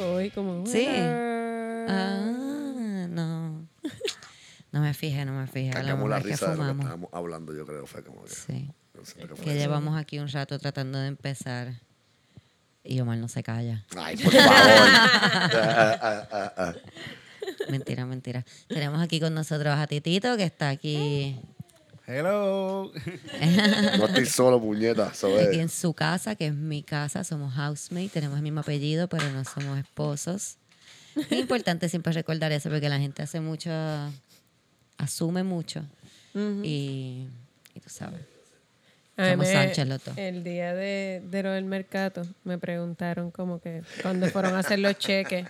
hoy, como. Sí. Ah, no. No me fijé, no me fijé. Cagamos la mejor es que risa de lo que estábamos hablando, yo creo. Fue como que. Sí. no sé que Que llevamos aquí un rato tratando de empezar. Y Omar no se calla. Ay, por favor. Ah, ah, ah, ah. Mentira, mentira. Tenemos aquí con nosotros a Titito, que está aquí, Hello. No estoy solo, puñeta. En su casa, que es mi casa. Somos housemates, tenemos el mismo apellido, pero no somos esposos. Es importante siempre recordar eso, porque la gente hace mucho, asume mucho. y, y tú sabes. A Somos me- Sánchez los dos. El día de, de lo del mercado me preguntaron como que cuando fueron a hacer los cheques,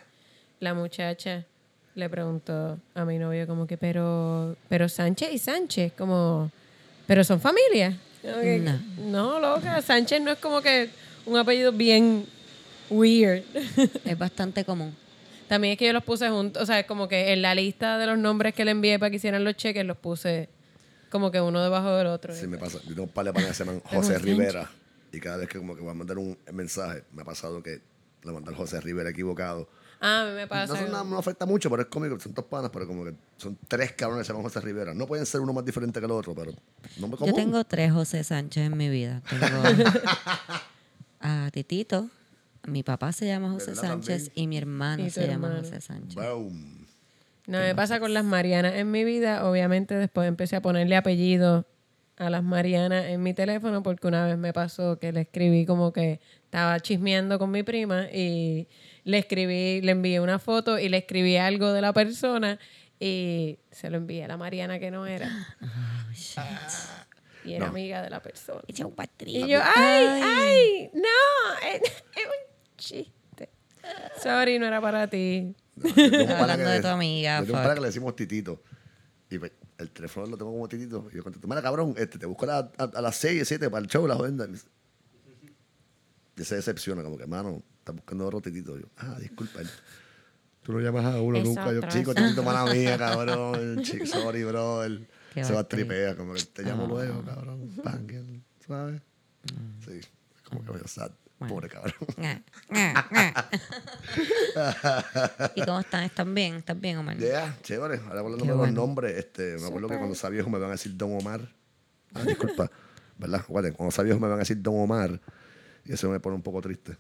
la muchacha le preguntó a mi novio como que, pero, pero Sánchez y Sánchez, como, pero son familia. Que, No. no, loca, Sánchez no es como que un apellido bien weird. Es bastante común. También es que yo los puse juntos, o sea, como que en la lista de los nombres que le envié para que hicieran los cheques, los puse como que uno debajo del otro. Sí, me pasa. Yo tengo un par de panas que se llaman José Rivera. Y cada vez que como que voy a mandar un mensaje, me ha pasado que le mandé al José Rivera equivocado. Ah, a mí me No, pasa. son nada- no afecta mucho, pero es cómico. Son dos panas, pero como que son tres cabrones que se llaman José Rivera. No pueden ser uno más diferente que el otro, pero no me Yo tengo tres José Sánchez en mi vida. Tengo a Titito, mi papá se llama José ¿Verdad Sánchez también? y mi hermano Y se llama hermano. José Sánchez. Boom. No, me pasa con las Marianas en mi vida. Obviamente después empecé a ponerle apellido a las Marianas en mi teléfono porque una vez me pasó que le escribí como que estaba chismeando con mi prima y le escribí, le envié una foto y le escribí algo de la persona y se lo envié a la Mariana que no era. Oh, shit. Y era No. amiga de la persona. Y yo, ay, ay, no, es, es un chiste. Sorry, no era para ti. Yo tengo un pana Hablando que de tu amiga, Yo tengo un que le decimos Titito. Y pues, el teléfono lo tengo como Titito. Y yo contesto, mira, cabrón, este, te busco a, la- a- a las 6, 7 para el show, la jodenda. Y se decepciona, como que, hermano, está buscando otro Titito. Yo, ah, disculpa. Tú no llamas a uno Es nunca. Yo, chico, Titito, mala mía, cabrón. Chico, sorry, bro. Él Qué se va a tripear, como que te llamo Ah. luego, cabrón. Bang, ¿sabes? Mm. Sí, como que medio sad. Pobre cabrón. Nga, nga, nga. ¿Y cómo están? ¿Están bien? ¿Están bien, Omar? Yeah, chévere. Ahora hablando los nombres, este, me acuerdo que cuando sea viejo me van a decir Don Omar. Ah, disculpa. ¿Verdad? Cuando sea viejo me van a decir Don Omar. Y eso me pone un poco triste.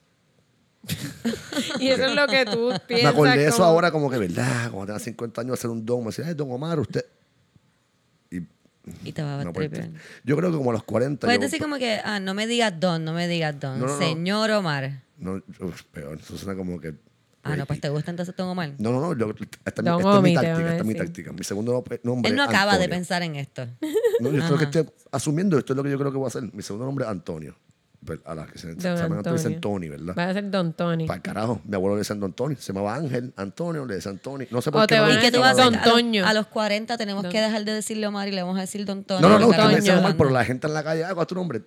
Y eso es lo que tú Me piensas. acordé de eso como- ahora como que, ¿verdad? Cuando tenga 50 años, hacer un don. Me decía, ay, Don Omar, usted... Y te va a no, pues, tripear. yo creo que como a los 40... Puedes yo- decir como que, ah, no me digas don, no me digas don. No, no, no. Señor Omar. No, uf, peor. Eso suena como que... Ah, no, pues te gusta entonces don Omar. No, no, no. yo- esta, es mi- esta es táctica. Esta es mi táctica. Mi segundo nombre Él no acaba de pensar en esto. No, yo creo que estoy asumiendo esto es lo que yo creo que voy a hacer. Mi segundo nombre es Antonio. Pues, a la que se, se llama Antonio. Tony, ¿verdad? Va a ser Don Tony. Para el carajo, mi abuelo le decía Don Tony. Se llamaba Ángel, Antonio, le decía Tony. No sé por O qué. te no van le a ¿Y qué tú vas a Don? A Toño. A los 40 tenemos Don- que dejar de decirle Omar y le vamos a decir Don Tony. No, no, no, tú me Omar, pero la gente en la calle, ah, ¿cuál es tu nombre?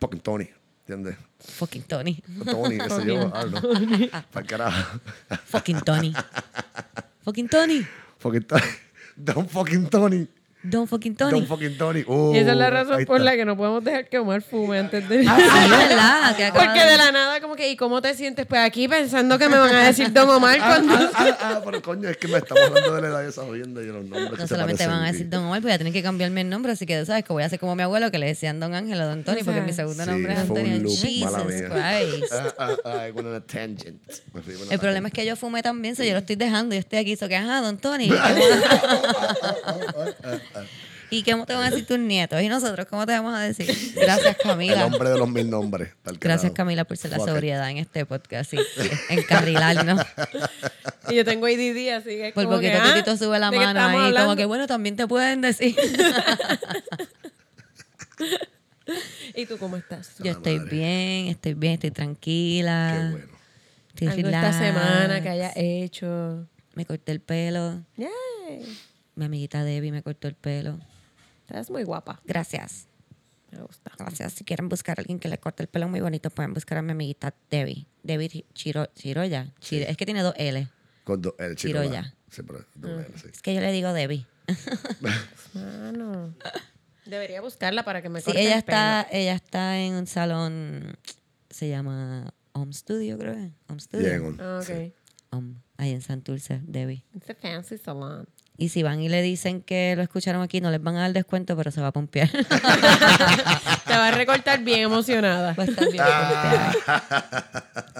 Fucking Tony, ¿entiendes? Fucking Tony. Tony, qué sé yo. Ah, no. Para el carajo. Fucking Tony. fucking Tony. Fucking Tony. Don fucking Tony. Don fucking Tony. Don fucking Tony. Uh, y esa es la razón ahí por está. la que no podemos dejar que Omar fume antes de... Ah, es verdad. que Porque de la nada, como que, ¿y cómo te sientes? Pues aquí pensando que me van a decir Don Omar Ah, cuando... ah, ah, ah, pero coño, es que me estamos hablando de la edad de esa jodienda y los nombres. que No se solamente van a decir Don Omar, pues ya tienen que cambiarme el nombre, así que tú sabes que voy a hacer como mi abuelo que le decían Don Ángel o Don Tony, porque mi segundo Sí, nombre es Antonio. loop, Jesus. Christ. Ah, ah, ah, I went on a tangent. El problema es tangent. que yo fumé también, so yo lo estoy dejando, yo estoy aquí, so que ajá, Don Tony. ¿Y qué te van a decir tus nietos? ¿Y nosotros cómo te vamos a decir? Gracias, El Camila. nombre de los mil nombres. Gracias. Camila, por ser la it. sobriedad en este podcast y encarrilarnos. Y yo tengo ADD, así que es Por como poquito que, ah, Titito sube la ¿de qué mano ahí, como que bueno, también te pueden decir. ¿Y tú cómo estás? Yo estoy madre. bien, estoy bien, estoy tranquila. Qué bueno. Estoy Algo esta semana que haya hecho. Me corté el pelo. Yay. Mi amiguita Debbie me cortó el pelo. Estás muy guapa. Gracias. Me gusta. Gracias. Si quieren buscar a alguien que le corte el pelo muy bonito, pueden buscar a mi amiguita Debbie. Debbie Chiro, Chiroya. Chiro- Es que tiene dos L. Con do- el chico. Chiroya. Sí, L, sí. Es que yo le digo Debbie. Mano. Debería buscarla para que me Sí, corte ella el está, ella está en un salón, se llama Home Studio, creo que. Home Studio. Bien, on. Ah, ok. Home, ahí en Santurce, Debbie. It's a fancy salon. Y si van y le dicen que lo escucharon aquí, no les van a dar descuento, pero se va a pompear. Te va a recortar bien emocionada. Va a estar bien pompeada.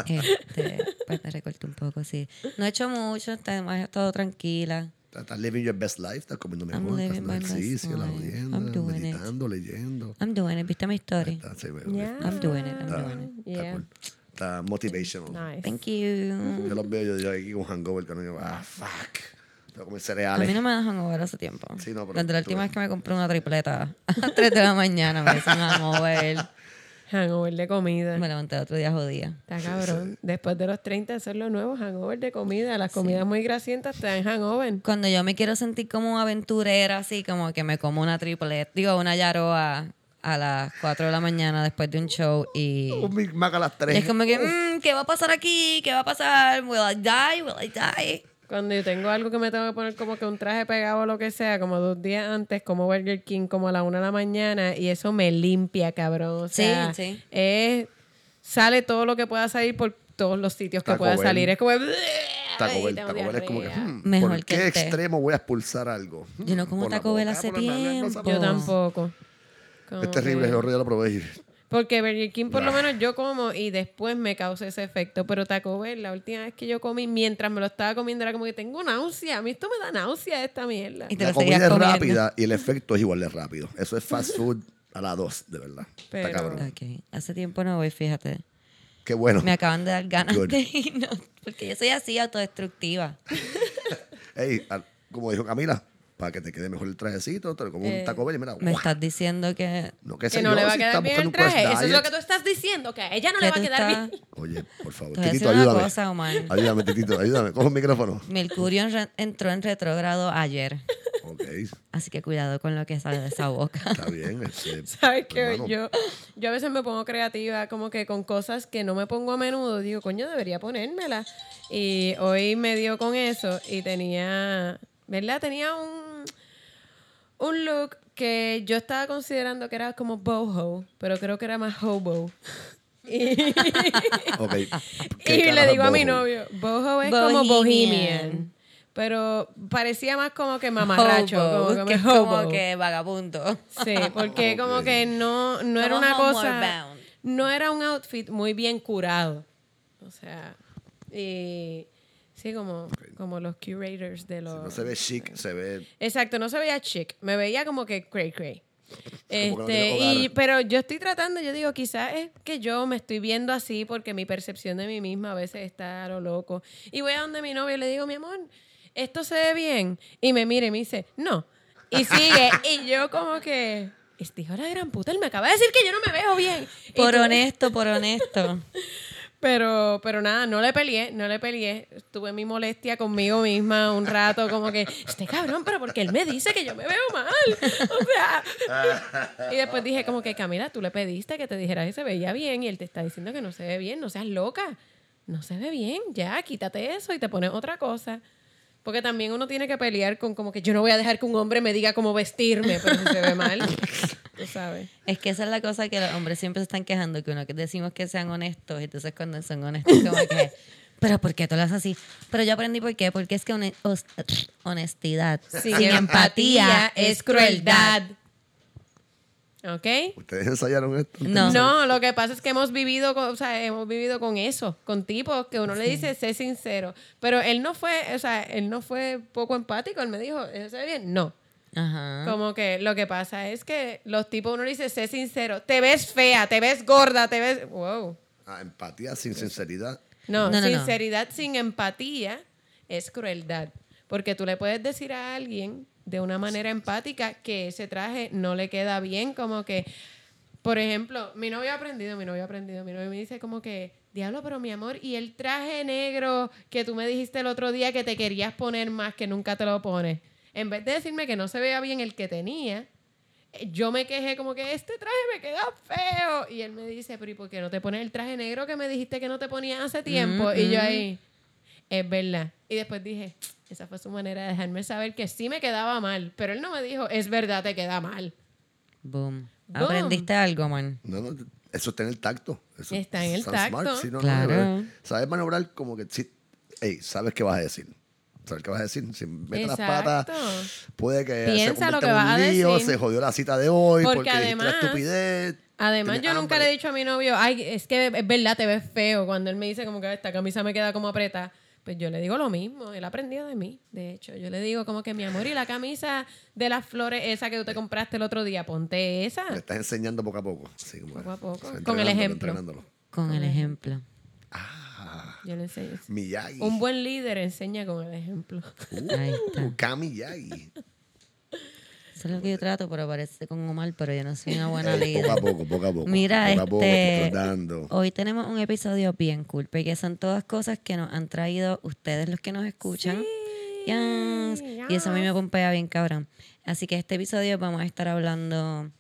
Este, pues me recorté un poco, sí. No he hecho mucho, está más todo tranquila. Estás living your best life, estás comiendo I'm mejor, estás haciendo ejercicio, la jodienda, doing it. meditando, leyendo. I'm doing it. ¿Viste mi story? Está, sí, Yeah. I'm doing it, I'm está- doing it. está Yeah. cool. Está motivational. Nice. Thank you. Yo los veo yo, yo aquí con hangover, que no digo, ah, fuck. Tengo que comer A mí no me dejan hangover hace tiempo. Sí, no, pero Desde la última vez que me compré una tripleta a 3 de la mañana me dicen hangover. Hangover de comida. Me levanté el otro día jodida. Está cabrón. Después de los 30, hacer lo nuevo, hangover de comida. Las comidas muy grasientas te dan hangover. Cuando yo me quiero sentir como una aventurera, así como que me como una tripleta, digo, una yaroa a las 4 de la mañana después de un show y... Un Big Mac a las y 3. es como que, mm, ¿qué va a pasar aquí? ¿Qué va a pasar? ¿Will I die? ¿Will I die? Cuando yo tengo algo que me tengo que poner como que un traje pegado o lo que sea, como dos días antes, como Burger King, como a la una de la mañana, y eso me limpia, cabrón. O Sí, sea, sí. es- sale todo lo que pueda salir por todos los sitios que pueda Bell. salir. Es como... Taco Ay, Bell, Taco Bell es como que, hmm, Mejor ¿por que qué té. extremo voy a expulsar algo? Yo no como Por la Taco Bell hace tiempo. Yo tampoco. Como Es terrible, que- es horrible, lo probé. Porque Burger King por lo menos yo como y después me causa ese efecto. Pero Taco Bell, la última vez que yo comí, mientras me lo estaba comiendo, era como que tengo náusea. A mí esto me da náusea esta mierda. Y te La comida es comiendo. rápida y el efecto es igual de rápido. Eso es fast food a la 2, de verdad. Pero- Está cabrón. Hace tiempo no voy, fíjate. Qué bueno. Me acaban de dar ganas Good. de irnos. Porque yo soy así autodestructiva. Ey, como dijo Camila, para que te quede mejor el trajecito, te lo como un Taco Bell y mira, Me ¡guau! estás diciendo que... no, que Que sé no yo, le va a si quedar bien el traje. Eso es lo que tú estás diciendo, que a ella no le va a tú quedar estás- bien. Oye, por favor, Te voy a Titito, decir una ayúdame. cosa, Omar. Ayúdame, Titito, ayúdame. Coge el micrófono. Mercurio en re- entró en retrógrado ayer. Ok, Así que cuidado con lo que sale de esa boca. está bien. este, ¿Sabes qué? hermano. Yo, yo a veces me pongo creativa como que con cosas que no me pongo a menudo. Digo, coño, debería ponérmela. Y hoy me dio con eso y tenía, ¿verdad? Tenía un, un look que yo estaba considerando que era como boho, pero creo que era más hobo. Y, Ok. ¿Qué y le digo a mi novio, boho es como Bohemian. Pero parecía más como que mamarracho. Hobo, como que, que como que vagabundo. Sí, porque como que no, no era una cosa. bound. No era un outfit muy bien curado. O sea, y sí, como, como los curators de los. No se ve chic, se ve. Exacto, no se veía chic. Me veía como que cray cray. no Este, y, pero yo estoy tratando, yo digo, quizás es que yo me estoy viendo así porque mi percepción de mí misma a veces está a lo loco. Y voy a donde mi novio y le digo, mi amor, ¿esto se ve bien? Y me mira y me dice, no. Y sigue. y yo como que, este hijo de la gran puta, él me acaba de decir que yo no me veo bien. Por tú- honesto, por honesto. pero, pero nada, no le peleé, no le peleé. Tuve mi molestia conmigo misma un rato, como que, este cabrón, pero porque él me dice que yo me veo mal. O sea. Y después dije, como que, Camila, tú le pediste que te dijera que se veía bien y él te está diciendo que no se ve bien, no seas loca. No se ve bien, ya, quítate eso y te pones otra cosa. Porque también uno tiene que pelear con como que yo no voy a dejar que un hombre me diga cómo vestirme, pero si se ve mal, tú sabes. Es que esa es la cosa que los hombres siempre se están quejando, que uno que decimos que sean honestos, y entonces cuando son honestos, como que, pero ¿por qué tú lo haces así? Pero yo aprendí por qué, porque es que honestidad Sin empatía es crueldad. ¿Ok? ¿Ustedes ensayaron esto? No. No, lo que pasa es que hemos vivido, con, o sea, hemos vivido con eso, con tipos que uno le dice, sé sincero. Pero él no fue, o sea, él no fue poco empático, él me dijo, ¿eso se ve bien? No. Ajá. Como que lo que pasa es que los tipos uno le dice, sé sincero, te ves fea, te ves gorda, te ves, wow. Ah, empatía sin sinceridad. No, No, no, no. sinceridad sin empatía es crueldad. Porque tú le puedes decir a alguien de una manera empática que ese traje no le queda bien, como que, por ejemplo, mi novio ha aprendido, mi novio ha aprendido, mi novio me dice como que, diablo, pero mi amor, y el traje negro que tú me dijiste el otro día que te querías poner más, que nunca te lo pones. En vez de decirme que no se veía bien el que tenía, eh, yo me quejé como que este traje me queda feo. Y él me dice, pero ¿y por qué no te pones el traje negro que me dijiste que no te ponías hace tiempo? Y yo ahí, es verdad. Y después dije, esa fue su manera de dejarme saber que sí me quedaba mal. Pero él no me dijo, es verdad, te queda mal. Boom. Boom. ¿Aprendiste algo, man? No, no, Eso está en el tacto. Eso Está en el tacto. Sí, no, no, Claro. no, sabes maniobrar como que sí. Ey, sabes qué vas a decir. ¿Sabes qué vas a decir? Si metes las patas, puede que Piensa se lo que en vas a un lío, decir. se jodió la cita de hoy Porque porque, dijiste la además- estupidez. Además, yo nunca hambre. le he dicho a mi novio, ay, es que es verdad, te ves feo. Cuando él me dice como que esta camisa me queda como apretada, pues yo le digo lo mismo. Él aprendió de mí, de hecho. Yo le digo como que, mi amor, y la camisa de las flores, esa que tú te compraste el otro día, ponte esa. Me estás enseñando poco a poco. Sí, como Poco a poco. Con el ejemplo. entrenándolo. Con el ejemplo. Yo le enseño. Miyagi. Un buen líder enseña con el ejemplo. Ahí está. Kami. Eso es lo que yo trato, pero parece con Omar, pero yo no soy una buena Eh, líder. poco a poco, poco a poco. Mira, poco a poco, este, dando. hoy tenemos un episodio bien cool, porque son todas cosas que nos han traído ustedes los que nos escuchan. Yes. Y eso a mí me pompea bien cabrón. Así que este episodio vamos a estar hablando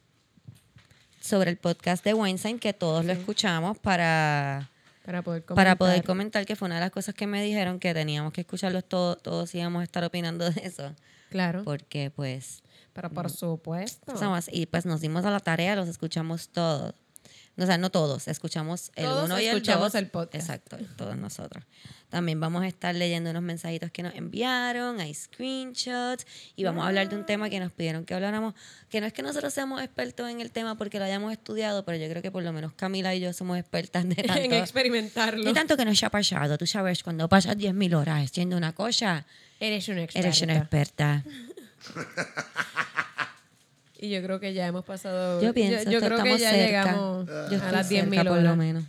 sobre el podcast de Weinstein, que todos lo escuchamos para, Para poder comentar. para poder comentar, que fue una de las cosas que me dijeron que teníamos que escucharlos todos, todos íbamos a estar opinando de eso. Claro. Porque pues Pero por supuesto. Somos- y pues nos dimos a la tarea, los escuchamos todos. O sea, no todos, escuchamos el Todos uno y el escuchamos dos. el podcast. Exacto, todos nosotros. También vamos a estar leyendo unos mensajitos que nos enviaron, hay screenshots y vamos a hablar de un tema que nos pidieron que habláramos, que no es que nosotros seamos expertos en el tema porque lo hayamos estudiado, pero yo creo que por lo menos Camila y yo somos expertas de en tanto, experimentarlo. de tanto que nos ha pasado. Tú sabes, cuando pasas 10.000 horas haciendo una cosa, Eres una experta. eres una experta. Y yo creo que ya hemos pasado. Yo pienso yo, que creo que estamos ya cerca. llegamos Yo a las cerca 10.000 por lo menos.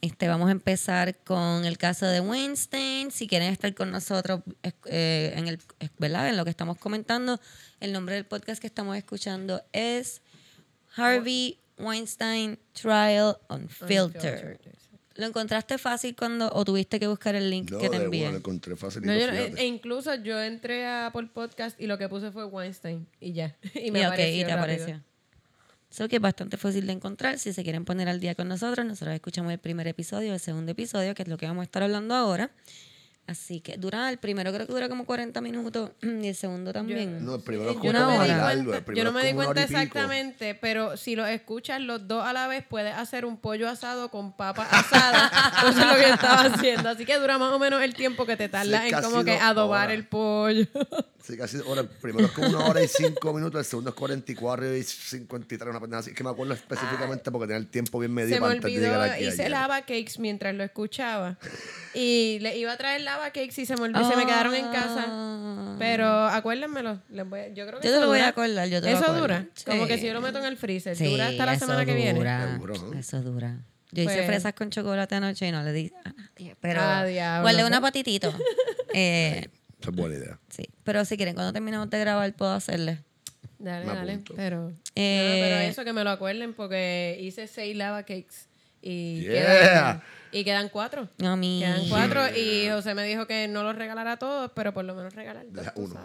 Este, vamos a empezar con el caso de Weinstein. Si quieren estar con nosotros eh, en, el, ¿verdad? en lo que estamos comentando, el nombre del podcast que estamos escuchando es Harvey Weinstein Trial Unfiltered. ¿Lo encontraste fácil cuando o tuviste que buscar el link No, que te de envié? bueno, lo encontré facilito, No, yo no- fíjate. e incluso yo entré a Apple Podcast y lo que puse fue Weinstein y ya. Y me Y ok, apareció y te rápido. apareció. Eso que es bastante fácil de encontrar. Si se quieren poner al día con nosotros, nosotros escuchamos el primer episodio, el segundo episodio, que es lo que vamos a estar hablando ahora. Así que dura, el primero creo que dura como 40 minutos y el segundo también. No, el primero es como no me hora. largo, el yo no me di cuenta hora exactamente, pero si lo escuchas los dos a la vez, puedes hacer un pollo asado con papa asada. Eso es lo que estaba haciendo. Así que dura más o menos el tiempo que te tardas Sí, en como que adobar el pollo. Sí, casi ahora, el primero es como una hora y cinco minutos, el segundo es 44 y 53, una pendeja así. Es que me acuerdo específicamente porque tenía el tiempo bien medido Se me para antes de llegar olvidó, aquí hice ayer. lava cakes mientras lo escuchaba. Y le iba a traer lava cakes y se me olvidó, se me quedaron en casa. Ah. Pero acuérdenmelo. les voy a- yo creo que Yo te lo voy a acordar, yo te lo Eso dura. Como que si yo lo meto en el freezer, Sí, dura hasta la semana que viene. dura, Seguro, ¿no? Eso dura. Yo hice Pues- fresas con chocolate anoche y no le di. Pero Ah, diablo. guardé una patitito. Eh, Esa es buena idea. sí. Pero si quieren, cuando terminemos de grabar, puedo hacerle. Dale, Me dale. Pero, Eh, no, pero eso que me lo acuerden porque hice seis lava cakes. Y, Yeah. quedan, y quedan cuatro. A mí. Quedan cuatro y José me dijo que no los regalara a todos, pero por lo menos regalar dos, Deja uno.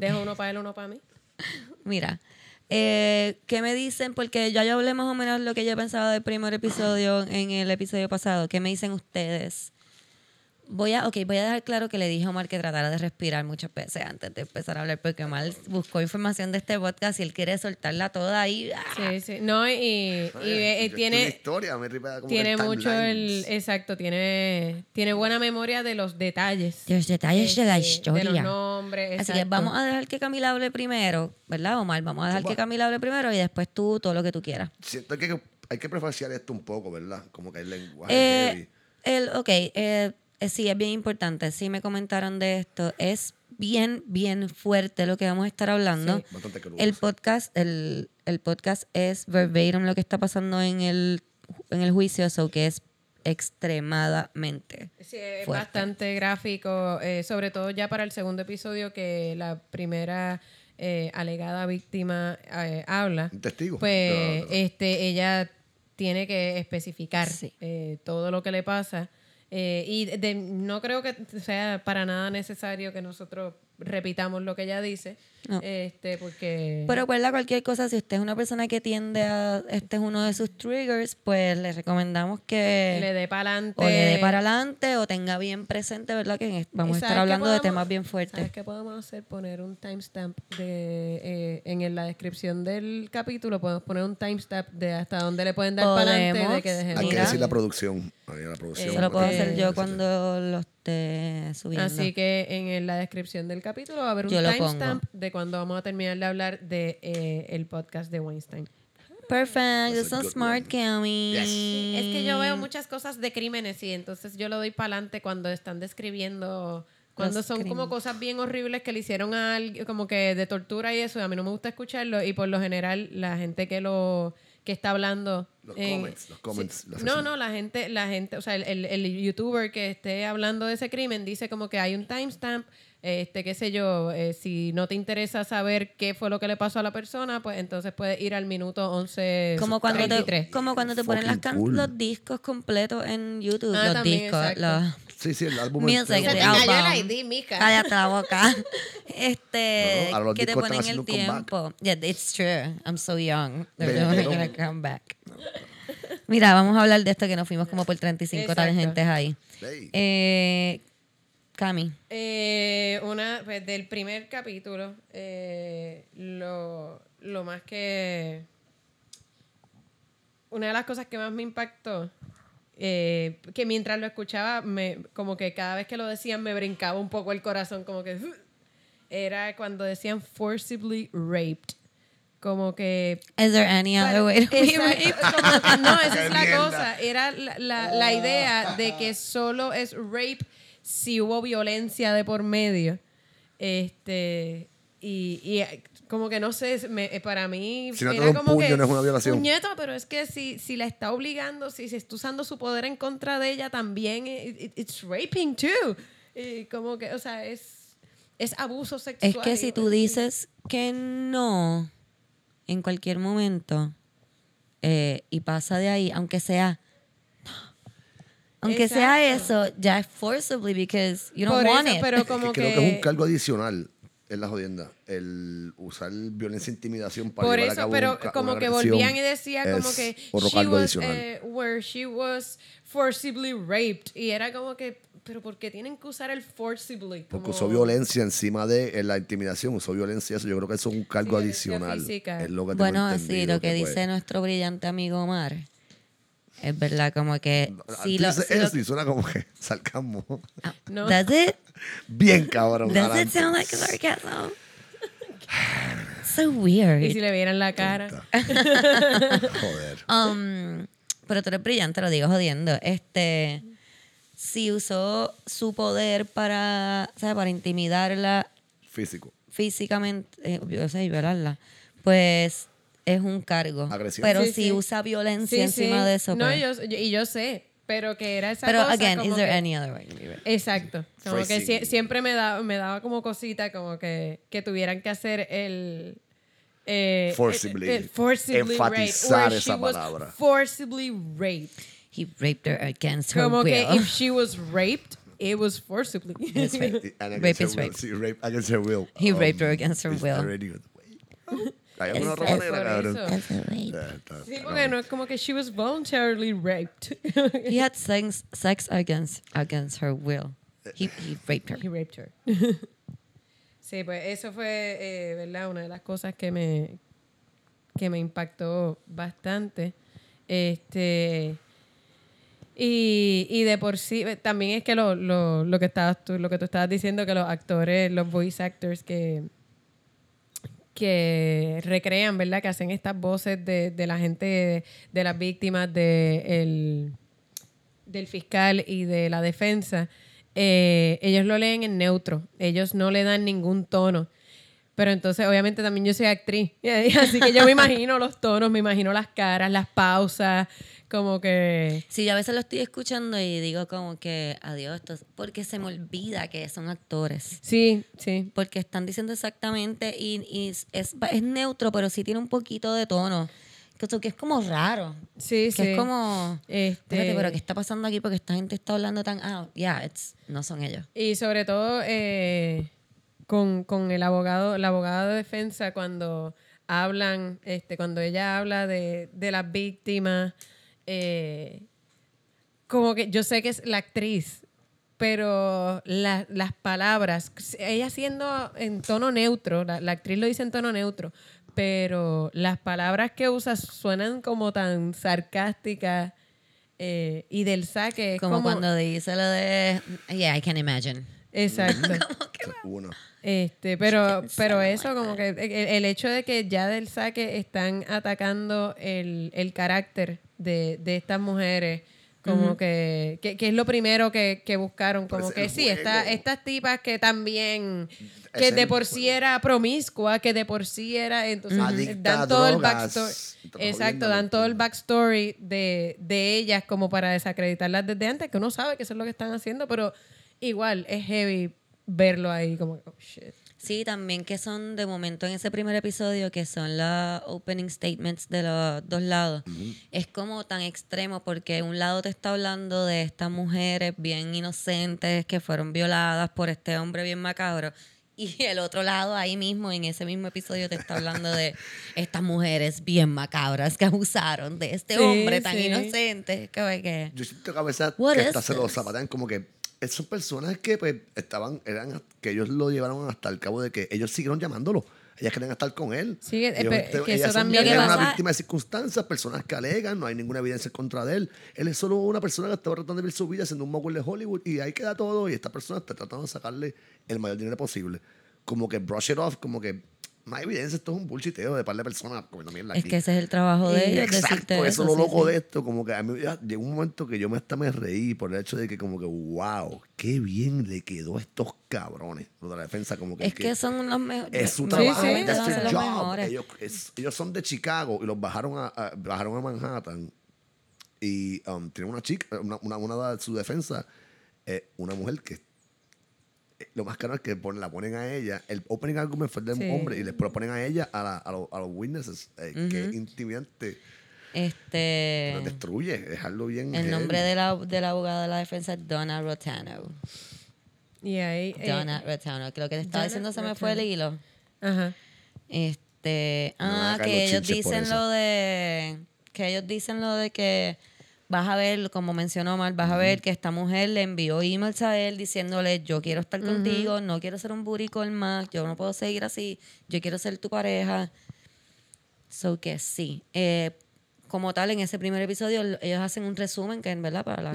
Dejo uno para él, uno para mí. Mira, eh, ¿qué me dicen? Porque ya yo hablé más o menos lo que yo pensaba del primer episodio en el episodio pasado. ¿Qué me dicen ustedes? Voy a, ok, voy a dejar claro que le dije a Omar que tratara de respirar muchas veces antes de empezar a hablar, porque Omar buscó información de este podcast y él quiere soltarla toda ahí. ¡ah! Sí, sí. No, y, y, Oye, eh, tiene, historia, me como tiene el mucho el... Exacto, tiene, tiene buena memoria de los detalles. De los detalles de la Este, De los historia. nombres, Así que exacto. vamos a dejar que Camila hable primero, ¿verdad, Omar? Vamos a dejar que Camila hable primero y después tú todo lo que tú quieras. Siento que hay que prefaciar esto un poco, ¿verdad? Como que el lenguaje Eh, heavy. el, ok, eh, eh, sí, es bien importante. Sí me comentaron de esto. Es bien, bien fuerte lo que vamos a estar hablando. Sí. Bastante crudo, El podcast, el, el podcast es verbatim lo que está pasando en el, en el juicio, so que es extremadamente. Sí, es fuerte. bastante gráfico, eh, sobre todo ya para el segundo episodio que la primera eh, alegada víctima eh, habla. Un testigo. Pues No, no. este ella tiene que especificar Sí. eh, todo lo que le pasa. Eh, y de- no creo que sea para nada necesario que nosotros repitamos lo que ella dice. No. Este, porque. Pero recuerda cualquier cosa, si usted es una persona que tiende a, este es uno de sus triggers, pues le recomendamos que le dé para adelante. o le dé para adelante o tenga bien presente, ¿verdad? Que vamos a estar hablando de temas bien fuertes. ¿Sabes qué podemos hacer? Poner un timestamp de eh, en la descripción del capítulo. Podemos poner un timestamp de hasta dónde le pueden dar para adelante. Podemos. De que dejen Hay que decir la producción. Hay la producción. Eso lo puedo hacer yo cuando lo esté subiendo. Así que en la descripción del capítulo va a haber un timestamp de cuando vamos a terminar de hablar de eh, el podcast de Weinstein. Perfect, you're so smart, one. Cami. Es que yo veo muchas cosas de crímenes y entonces yo lo doy para adelante cuando están describiendo, cuando Los son como cosas bien horribles que le hicieron a alguien, como que de tortura y eso, y a mí no me gusta escucharlo y por lo general la gente que lo que está hablando Los en- comments, los comments, Sí. los no no la gente la gente o sea el, el- el youtuber que esté hablando de ese crimen dice como que hay un timestamp este qué sé yo eh, si no te interesa saber qué fue lo que le pasó a la persona pues entonces puedes ir al minuto 11 Como cuando, te, 33. como cuando te ponen las can- cool. los discos completos en YouTube. Ah, los también, discos. Los, Sí, sí, el álbum Music, entero. the te cayó el. ID, Mika. Cállate la boca. Este, No, que te ponen el tiempo. Yeah, it's true. I'm so young. They're Vendieron. doing a comeback. Mira, vamos a hablar de esto que nos fuimos como por 35 Exacto. tangentes ahí. Eh, Cami. Eh, una, pues, del primer capítulo, eh, lo, lo más que... Una de las cosas que más me impactó, eh, que mientras lo escuchaba, me, como que cada vez que lo decían me brincaba un poco el corazón, como que... Era cuando decían forcibly raped. Como que Is there any other way to be que no, esa es la cosa. Era la, la- la idea de que solo es rape si hubo violencia de por medio. Este. Y, y, eh, como que no sé, me- eh, para mí. Si no era como puño, que, no es una violación. Puñeta, pero es que si, si la está obligando, si se está usando su poder en contra de ella, también it- it- it's raping too. Y como que, o sea, es, es abuso sexual. Es que si tú dices que no en cualquier momento eh, y pasa de ahí, aunque sea aunque sea eso, ya es forcibly because you don't Por want eso, it. pero como que que. creo que es un cargo adicional en la jodienda. El usar violencia e intimidación para Por llevar a eso, cabo pero un como una que volvían y decía como que otro she cargo was, adicional. eh, where she was forcibly raped y era como que pero ¿por qué tienen que usar el forcibly? Porque Como- usó violencia encima de en la intimidación, usó violencia, eso yo creo que eso es un cargo adicional. física. Es lo que Bueno, sí, lo que dice nuestro brillante amigo Omar. Es verdad, como que si lo, si lo- eso y suena como que sarcasmo. Ah, No. Does it? Bien cabrón. Does it adelante. sound like sarcasm? so weird. Y si le vieran la cara. Joder. Um, pero tú eres brillante, lo digo jodiendo. Este, si usó su poder para, ¿sabes? para intimidarla Físico. físicamente, eh, o sea, y violarla, pues es un cargo. Agresión. Pero Sí, si sí. usa violencia Sí, encima sí. de eso, No, pues- yo, yo- y yo sé, pero que era esa Pero cosa again, como is there que- any other way? Exacto. Como que Phrasing. sie- siempre me, da, me daba como cosita, como que, que tuvieran que hacer el... eh, Forcibly. el- el forcibly Enfatizar raped, where esa she was palabra. Forcibly raped. He raped her against her Como will. que if she was raped, it was forcibly. It's rape. And Rape against her is will. rape. Sí, rape against her will. He raped her against her is will. already good. Hay alguna Es- otra es manera, por cabrón. eso. That's a rape. Está- Sí, porque no es como que she was voluntarily raped. He had sex, sex against, against her will. He, he raped her. He raped her. sí, pues eso fue, eh, ¿verdad? Una de las cosas que me, que me impactó bastante. Este. Y, y de por sí, eh, también es que lo, lo, lo que estabas tú, lo que tú estabas diciendo, que los actores, los voice actors que, que recrean, ¿verdad? Que hacen estas voces de, de la gente, de las víctimas, de el, del fiscal y de la defensa, eh, ellos lo leen en neutro. Ellos no le dan ningún tono. Pero entonces, obviamente, también yo soy actriz. Así que yo me imagino los tonos, me imagino las caras, las pausas, como que... Sí, yo a veces lo estoy escuchando y digo como que, adiós, esto es- porque se me olvida que son actores. Sí, sí. Porque están diciendo exactamente y, y es, es, es neutro, pero sí tiene un poquito de tono. Que, es como raro. Sí, Que sí. es como, Este- espérate, pero ¿qué está pasando aquí? Porque esta gente está hablando tan, ah, ya, it's no son ellos. Y sobre todo, eh, con, con el abogado, la abogada de defensa cuando hablan, este, cuando ella habla de, de las víctimas, eh, como que yo sé que es la actriz, pero la- las palabras, ella siendo en tono neutro, la, la actriz lo dice en tono neutro, pero las palabras que usa suenan como tan sarcásticas eh, y del saque como, cuando dice lo de. Yeah, I can imagine. Exacto. Uno. Este, pero, pero eso, como que el, el hecho de que ya del saque están atacando el, el carácter de, de estas mujeres, como que, que, que es lo primero que, que buscaron, como es que el sí, esta- estas tipas que también, que el de por juego. sí era promiscua, que de por sí era, entonces Adicta dan todo el drogas, backstory, estamos exacto, dan todo el backstory de, de ellas como para desacreditarlas desde antes, que uno sabe que eso es lo que están haciendo, pero igual es heavy verlo ahí como, oh shit. Sí, también que son de momento en ese primer episodio, que son los opening statements de los dos lados. Es como tan extremo porque un lado te está hablando de estas mujeres bien inocentes que fueron violadas por este hombre bien macabro. Y el otro lado, ahí mismo, en ese mismo episodio, te está hablando de estas mujeres bien macabras que abusaron de este Sí, hombre tan sí. inocente. Que, que, Yo siento que a veces que hasta se this? zapatean como que son personas que pues estaban, eran, que ellos lo llevaron hasta el cabo de que ellos siguieron llamándolo. Ellas querían estar con él. Sí, eh, Ellos, este, que eso también es- una víctima de circunstancias, personas que alegan, no hay ninguna evidencia en contra de él. Él es solo una persona que está tratando de vivir su vida haciendo un mogul de Hollywood y ahí queda todo y esta persona está tratando de sacarle el mayor dinero posible. Como que brush it off, como que no hay evidencia, esto es un bullshiteo de par de personas comiendo mierda es aquí. que ese es el trabajo de ellos. Exacto, eso es lo loco sí. de esto, como que a mí ya llegó un momento que yo me hasta me reí por el hecho de que como que wow, qué bien le quedó a estos cabrones, lo de la defensa como que, Es que son los mejores. es su trabajo, sí. their los job. mejores. Ellos, es- ellos son de Chicago y los bajaron a, a- bajaron a Manhattan y um, tienen una chica, una, una, una de su defensa, eh, una mujer que lo más caro es que ponen- la ponen a ella. El opening argument fue del Sí. hombre y después lo ponen a ella, a, la- a, los- a los witnesses. Eh, Qué intimidante. Este. Lo destruye, dejarlo bien. El nombre de la, de la abogada de la defensa es Donna Rotano. Y ahí... eh, Donna Rotano. Que lo que te estaba Donna diciendo se me fue el hilo. Ajá. Este. Ah, que los ellos dicen lo de. Que ellos dicen lo de que vas a ver, como mencionó Omar, vas a ver que esta mujer le envió emails a él diciéndole, yo quiero estar contigo, no quiero ser un buricol más, yo no puedo seguir así, yo quiero ser tu pareja. So que sí. Eh, como tal, en ese primer episodio, ellos hacen un resumen que, en verdad, para la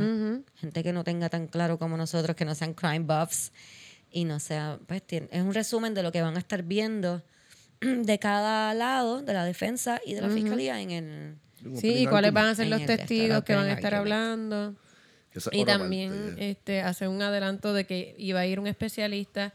gente que no tenga tan claro como nosotros, que no sean crime buffs y no sea, pues es un resumen de lo que van a estar viendo de cada lado, de la defensa y de la fiscalía en el... Sí, y cuáles van a ser los testigos que van a estar hablando. Esa Y también parte. este, hace un adelanto de que iba a ir un especialista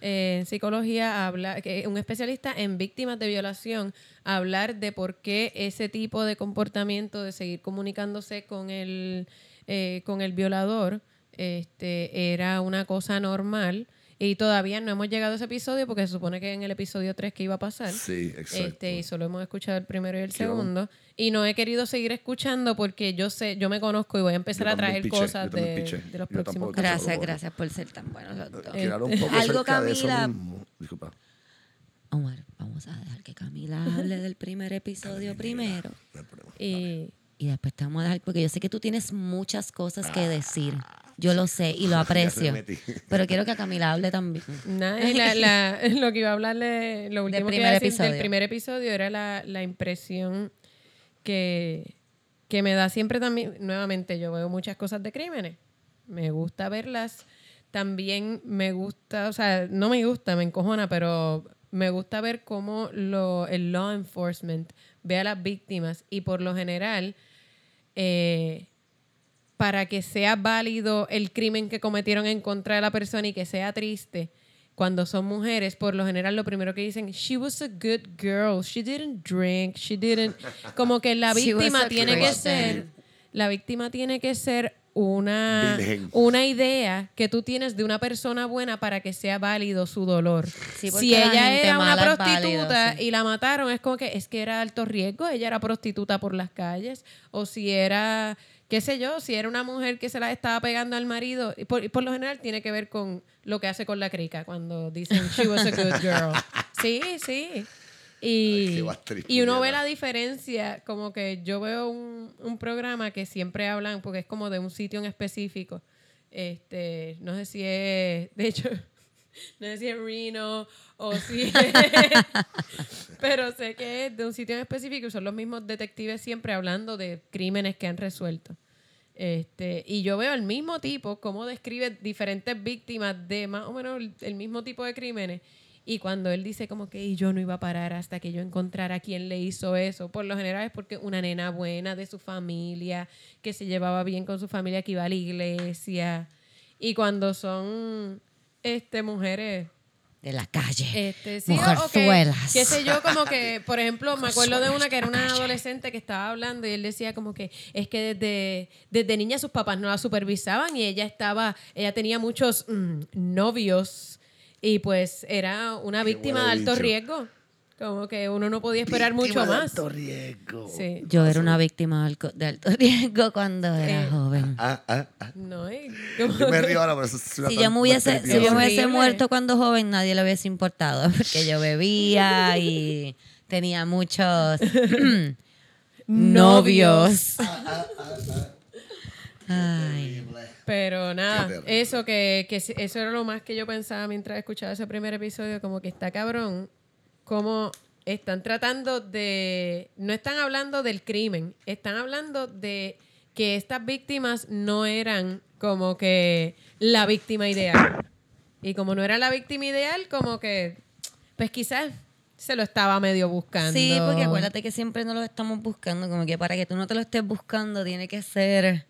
eh, en psicología a hablar, que un especialista en víctimas de violación a hablar de por qué ese tipo de comportamiento de seguir comunicándose con el, eh, con el violador este, era una cosa normal. Y todavía no hemos llegado a ese episodio porque se supone que en el episodio 3 que iba a pasar. Sí, exacto. Este, y solo hemos escuchado el primero y el vamos- segundo. Y no he querido seguir escuchando porque yo sé, yo me conozco y voy a empezar Yo a traer piché, cosas de, los Yo próximos. Gracias, gracias por ser tan buenos los dos. Un poco Algo, Camila. Disculpa. Omar, vamos a dejar que Camila hable del primer episodio primero. No hay problema. Y Y después te vamos a dejar, porque yo sé que tú tienes muchas cosas que decir. Yo lo sé y lo aprecio. Pero quiero que a Camila hable también. la- la- lo que iba a hablarle, lo último que iba a primer decir episodio. del primer episodio era la, la impresión que, que me da siempre también, nuevamente yo veo muchas cosas de crímenes, me gusta verlas, también me gusta, o sea, no me gusta, me encojona, pero me gusta ver cómo lo, el law enforcement ve a las víctimas y por lo general, eh, para que sea válido el crimen que cometieron en contra de la persona y que sea triste, cuando son mujeres, por lo general lo primero que dicen, she was a good girl, she didn't drink, she didn't... Como que la víctima a tiene que ser, la víctima tiene que ser una, Virgen. una idea que tú tienes de una persona buena para que sea válido su dolor. Sí, si la ella era una válido, prostituta sí. y la mataron, es como que es que era alto riesgo, ella era prostituta por las calles, o si era qué sé yo, si era una mujer que se la estaba pegando al marido, y por, por lo general tiene que ver con lo que hace con la crica cuando dicen she was a good girl. Sí, sí. Ay, Y, actriz, y uno ve la diferencia, como que yo veo un, un programa que siempre hablan, porque es como de un sitio en específico. Este, no sé si es, de hecho, no sé si es Reno o si es, pero sé que es de un sitio en específico y son los mismos detectives siempre hablando de crímenes que han resuelto. Este, y yo veo el mismo tipo, cómo describe diferentes víctimas de más o menos el, el mismo tipo de crímenes. Y cuando él dice como que "Y yo no iba a parar hasta que yo encontrara quién le hizo eso, por lo general es porque una nena buena de su familia, que se llevaba bien con su familia, que iba a la iglesia. Y cuando son este mujeres De la calle. este, sí, Mujerzuelas. qué sé yo, como que, por ejemplo, me acuerdo de una que era una adolescente que estaba hablando y él decía como que es que desde, desde niña sus papás no la supervisaban y ella estaba, ella tenía muchos mm, novios y pues era una Qué víctima de alto riesgo. Como que uno no podía esperar mucho de más. alto riesgo. Sí. Yo era una víctima de alto riesgo cuando era Eh, joven. Ah, ah, ah. No, Yo me río ahora, pero eso es una Si yo me hubiese, si yo me hubiese muerto cuando joven, nadie le hubiese importado. Porque yo bebía y tenía muchos novios. Ay. Pero nada, eso que, eso era lo más que yo pensaba mientras escuchaba ese primer episodio, como que está cabrón, como están tratando de, no están hablando del crimen, están hablando de que estas víctimas no eran como que la víctima ideal. Y como no era la víctima ideal, como que, pues quizás se lo estaba medio buscando. Sí, porque acuérdate que siempre no lo estamos buscando. Como que para que tú no te lo estés buscando, tiene que ser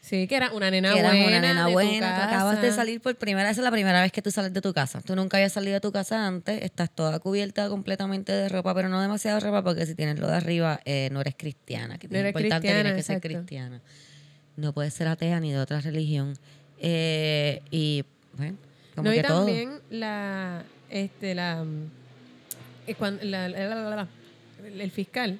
Sí, que era una nena que buena. una nena de tu buena. Tú acabas de salir por primera vez, es la primera vez que tú sales de tu casa. Tú nunca habías salido de tu casa antes, estás toda cubierta completamente de ropa, pero no demasiada ropa, porque si tienes lo de arriba, eh, no eres cristiana. Que No es importante, tienes que ser cristiana. No puedes ser atea ni de otra religión. Eh, y, bueno, como no, que y todo. también la, este, la, eh, la- la- la- el fiscal,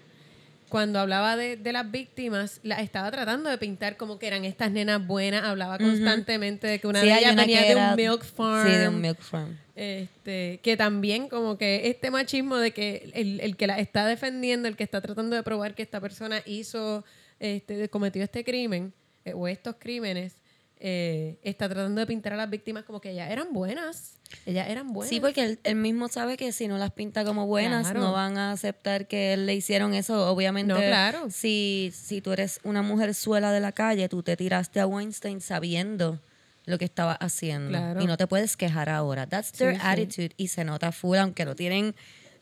cuando hablaba de, de las víctimas, la estaba tratando de pintar como que eran estas nenas buenas, hablaba constantemente de que una Sí, de ellas una venía de un milk farm. Sí, de un milk farm. Este, que también como que este machismo de que el, el que la está defendiendo, el que está tratando de probar que esta persona hizo, este, cometió este crimen eh, o estos crímenes, eh, está tratando de pintar a las víctimas como que ellas eran buenas. Ellas eran buenas. Sí, porque él, él mismo sabe que si no las pinta como buenas, Claro. no van a aceptar que él le hicieron eso. Obviamente, No, claro. si, si tú eres una mujer suela de la calle, tú te tiraste a Weinstein sabiendo lo que estaba haciendo. Claro. Y no te puedes quejar ahora. That's their Sí, sí. attitude. Y se nota full, aunque no tienen,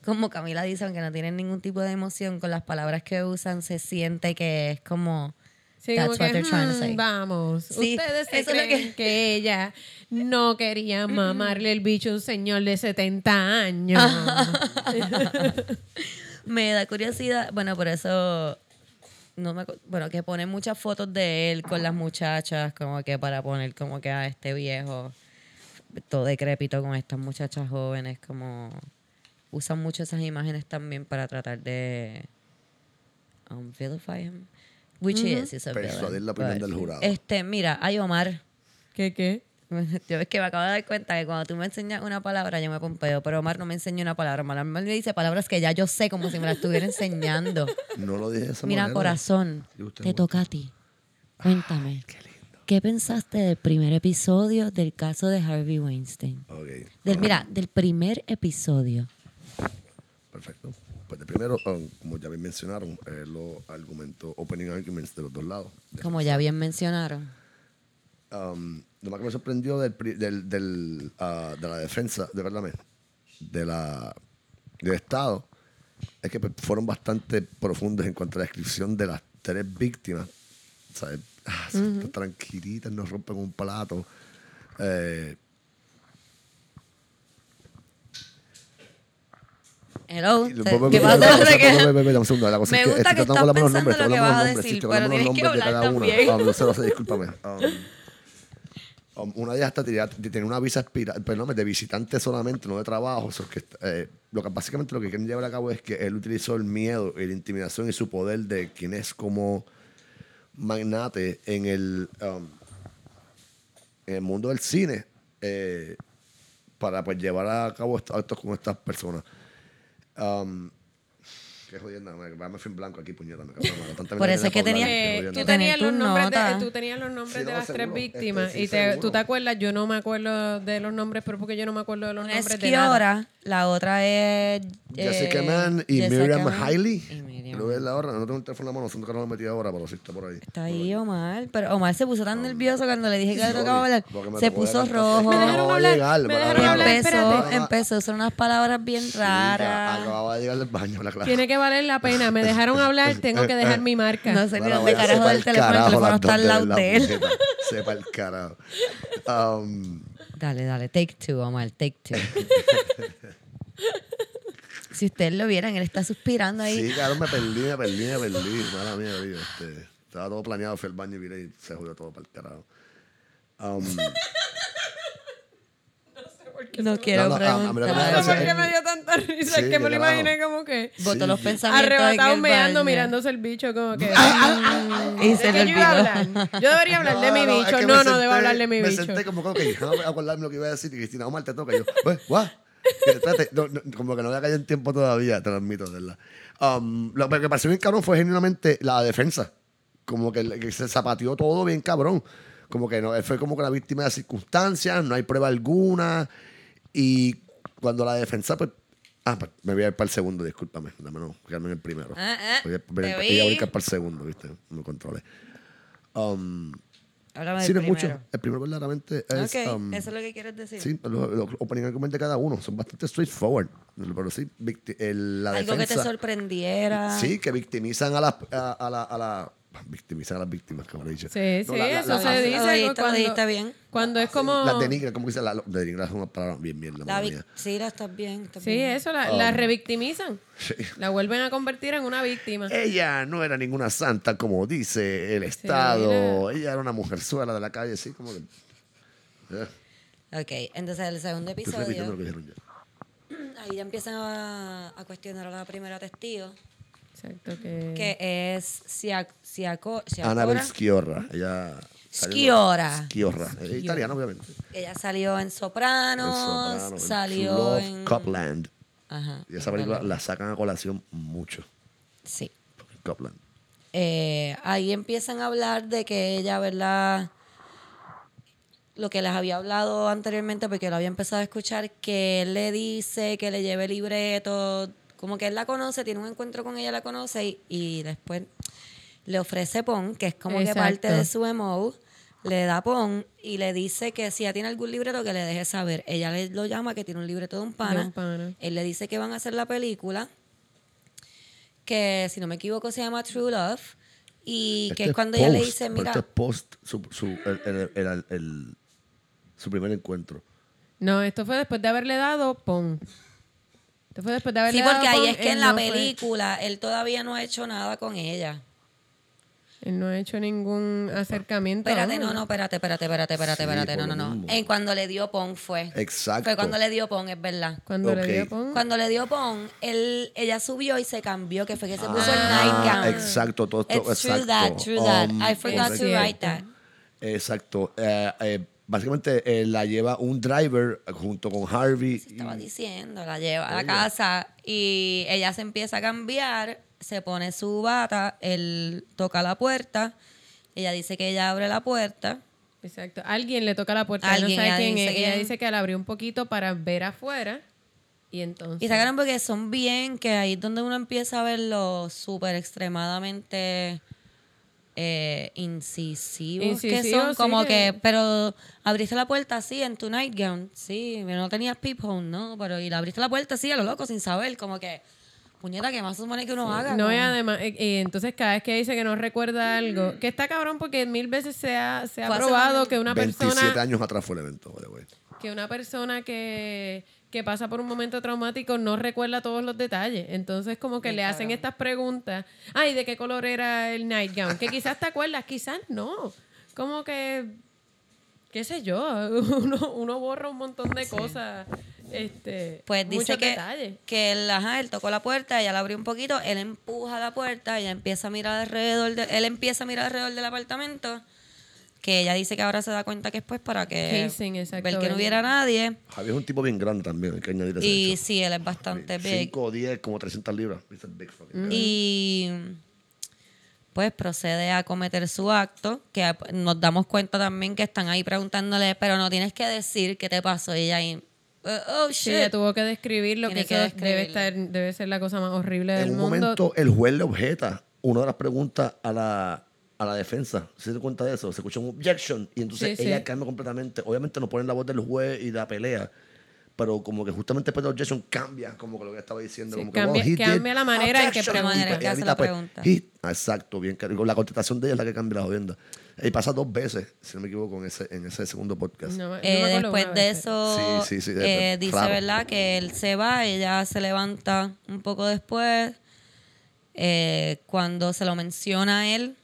como Camila dice, aunque no tienen ningún tipo de emoción con las palabras que usan, se siente que es como... Sí, That's como what que, they're trying to "Hmm, say". vamos, Sí, ustedes se eso es lo creen que... ella no quería mamarle el bicho a un señor de 70 años. Me da curiosidad, bueno, por eso no me bueno, que ponen muchas fotos de él con las muchachas, como que para poner como que a este viejo todo decrépito con estas muchachas jóvenes, como usan mucho esas imágenes también para tratar de um, vilify him, which he is, he's a villain, Persuadir la opinión del jurado. Este, mira, hay Omar. ¿Qué qué? Yo es que me acabo de dar cuenta que cuando tú me enseñas una palabra, yo me pompeo, pero Omar no me enseñó una palabra. Omar me dice palabras que ya yo sé como si me las estuviera enseñando. No lo dije de esa Mira, manera. corazón, te toca a ti. Cuéntame. Qué pensaste del primer episodio del caso de Harvey Weinstein? Ok, Del, mira, del primer episodio. perfecto. Pues de primero, um, como ya bien mencionaron, eh, los argumentos, opening arguments de los dos lados. Como ya bien mencionaron. Um, lo más que me sorprendió del, pri- del, del, ah, de la defensa, de verdad, de la, del Estado, es que pues, fueron bastante profundos en cuanto a la descripción de las tres víctimas. Ah, Tranquilitas, no rompen un plato. Eh, Hello. y- ¿te- ve- ve- ¿Qué pasa? La cosa Me es que gusta que estás hablar los nombres, pensando lo que vas a los nombres, sí, decir, pero tienes que hablar cada una. también. No sé, discúlpame. Um, um, una de ellas está tiene una visa perdón, de visitante solamente, no de trabajo. Eso es que, eh, lo que básicamente lo que quieren llevar a cabo es que él utilizó el miedo y la intimidación y su poder de quién es como magnate en el, um, en el mundo del cine eh, para pues llevar a cabo esto- actos con estas personas. Um, qué jodienda, me, me fui en blanco aquí, puñeta. Me cago en la Por eso es que por hablar, tenía- qué Eh, jodienda. tú, tenías los nombres de, tú tenías los nombres Sí, de no, las tres seguro. víctimas Este, sí, y te- seguro. tú te acuerdas, yo no me acuerdo de los nombres, pero porque yo no me acuerdo de los Una es nombres de nada. La otra es. Jessica eh, Mann y Jessica Miriam Mann Hailey. y Miriam. Creo que es la hora. No tengo el teléfono en la mano, siento que no lo metí ahora, pero sí está por ahí. Está ahí Omar, pero Omar se puso tan nervioso cuando le dije que le tocaba hablar. Se puso rojo. Me No dejaron hablar, llegar, me dejaron hablar, empezó, espérate. empezó a usar unas palabras bien Sí, raras. Acababa de llegar del baño la clase. Tiene que valer la pena. Me dejaron hablar, tengo que dejar mi marca. No sé ni dónde carajo del el teléfono, el teléfono está al lado la de él. Sepa el carajo. Um, Dale, dale, take two, Omar, take two. si ustedes lo vieran, él está suspirando ahí. sí, claro, me perdí, me perdí, me perdí. Mala mía. Este, estaba todo planeado, fui al baño y vine y se jodió todo para el carajo. Um, No quiero No, no, a- a mí lo que me da No sé gracia por preguntar. qué me dio tanta risa. Sí, es que me lo qué imaginé como que Botó Sí. los pensamientos en arrebatado el meando, baño. mirándose el bicho como que... Y ¿De se qué le yo iba a olvidó. hablar? Yo debería hablar de mi es bicho. que No, me no, debo hablar de mi me bicho. senté como que, ok, déjame acordarme lo que iba a decir. Y Cristina, Omar, te toca. Y yo, pues, what? Que, Espérate, no, no, como que no había caído en tiempo todavía, te lo admito, de verdad. Um, lo que me pareció bien cabrón fue genuinamente la defensa. Como que, que se zapateó todo bien cabrón. Como que no, él fue como que la víctima de circunstancias, no hay prueba alguna. Y cuando la defensa, pues. Ah, pues, me voy a ir para el segundo, discúlpame. Dame no, quedarme en el primero. Ah, ah, voy a, voy a- voy a brincar para el segundo, ¿viste? Me controlé. Um, Háblame sí, no es mucho. El primero verdaderamente es... Ok, um, eso es lo que quieres decir. Sí, los, los opening arguments de cada uno son bastante straightforward. Pero sí, el- la Algo que te defensa... sorprendiera. Sí, que victimizan a las... A, a la, a la- victimizan a las víctimas, como le he dicho. Sí, No, sí, la- la- eso la- se la- dice. Lo cuando, dijiste bien. Cuando es como... Las denigran, como dice la... Denigran es una palabra bien mierda. La sí, la estás bien. estás Sí, bien. eso, la, la revictimizan. Sí. La vuelven a convertir en una víctima. Ella no era ninguna santa, como dice el Estado. Ella era una mujerzuela de la calle, sí, como que... Ok, entonces el segundo estoy repitiendo lo episodio, que dijeron ya. ahí ya empiezan a, a cuestionar a la primera testigo, Exacto, que... que es Siaco, Siaco, Annabel Schiorra. Ella... Schiora. Schiorra. Es italiana, obviamente. Ella salió en Sopranos, Soprano, en salió Love, en... Copland. Ajá. Y esa película la sacan a colación mucho. Sí. Copland. Eh, ahí empiezan a hablar de que ella, ¿verdad? Lo que les había hablado anteriormente, porque lo había empezado a escuchar, que él le dice que le lleve libreto, como que él la conoce, tiene un encuentro con ella, la conoce, y, y después le ofrece PON, que es como que parte de su emo, le da PON y le dice que si ya tiene algún libreto que le deje saber. Ella le, lo llama que tiene un libreto de un pana. De un pana. Él le dice que van a hacer la película, que si no me equivoco se llama True Love, y que Este es cuando post, ella le dice, mira, Este es post su, su, el, el- el- el- su primer encuentro. No, esto fue después de haberle dado pon. Esto fue después de haberle sí, dado porque ahí es que él en la no fue- película él todavía no ha hecho nada con ella. él no ha hecho ningún acercamiento. Espérate, aún, no, no, espérate, espérate, espérate, espérate, Sí, espérate, no, por no, lo no. mismo. En cuando le dio Pon fue. Exacto. Fue cuando le dio Pon, es verdad. Cuando Ok. le dio pon. Cuando le dio Pon, él, ella subió y se cambió, que fue que se puso el Ah, nightgown. exacto, todo esto, It's exacto. true that, true that. Um, I forgot to correcto. write that. Exacto. Eh, eh, básicamente eh, la lleva un driver junto con Harvey. Estaba y- diciendo, la lleva a la casa y ella se empieza a cambiar, se pone su bata, él toca la puerta, ella dice que ella abre la puerta. Exacto. Alguien le toca la puerta. No Alguien, sabe ella quién dice es. Ella quién. dice que la abrió un poquito para ver afuera. Y entonces. Y sacaron porque son bien, que ahí es donde uno empieza a ver lo súper extremadamente eh, incisivos que son. sí, Como que- que, pero abriste la puerta así en tu nightgown, sí, pero no tenías peephole, ¿no? Pero y la abriste la puerta así a lo loco sin saber, como que, puñeta, ¿qué más supone que uno haga? No, y además, y, y entonces cada vez que dice que no recuerda algo, que está cabrón porque mil veces se ha, se ha probado que una 27 persona años atrás fue el evento, que una persona que, que pasa por un momento traumático no recuerda todos los detalles. Entonces, como que le hacen estas preguntas. Ay, ¿de qué color era el nightgown? Que quizás te acuerdas, quizás no. Como que, qué sé yo, uno, uno borra un montón de cosas Este, Pues dice que, detalles. que él, ajá, él tocó la puerta, ella la abrió un poquito, él empuja la puerta, ella empieza a mirar alrededor, de- él empieza a mirar alrededor del apartamento, que ella dice que ahora se da cuenta que es pues para que Casing, exacto, ver que no hubiera nadie. Javier es un tipo bien grande también, hay que añadir Y hecho. sí, él es bastante big. 5 o 10, como 300 libras. Big guy. Y pues procede a cometer su acto, que nos damos cuenta también que están ahí preguntándole, pero no tienes que decir qué te pasó. Y ella ahí, "Uh, oh Sí, ella shit. tuvo que describirlo, que Tiene eso que debe, estar, debe ser la cosa más horrible del En un mundo. momento, el juez le objeta una de las preguntas a la, a la defensa. ¿Se da cuenta de eso? Se escucha un objection y entonces Sí, ella sí. cambia completamente. Obviamente no ponen la voz del juez y de la pelea, pero como que justamente después del objection cambia como que lo que estaba diciendo. Sí, como que, cambia- "Well, he did cambia la manera en que objection". pregunta. Y La manera que hace la pues, pregunta. he- exacto, bien. que- La contestación de ella es la que cambia la jodienda. Y pasa dos veces, si no me equivoco, en ese, en ese segundo podcast. No Eh, después de eso, Sí, sí, sí, eh, dice, raro. ¿verdad? Que él se va, ella se levanta un poco después. Eh, cuando se lo menciona a él,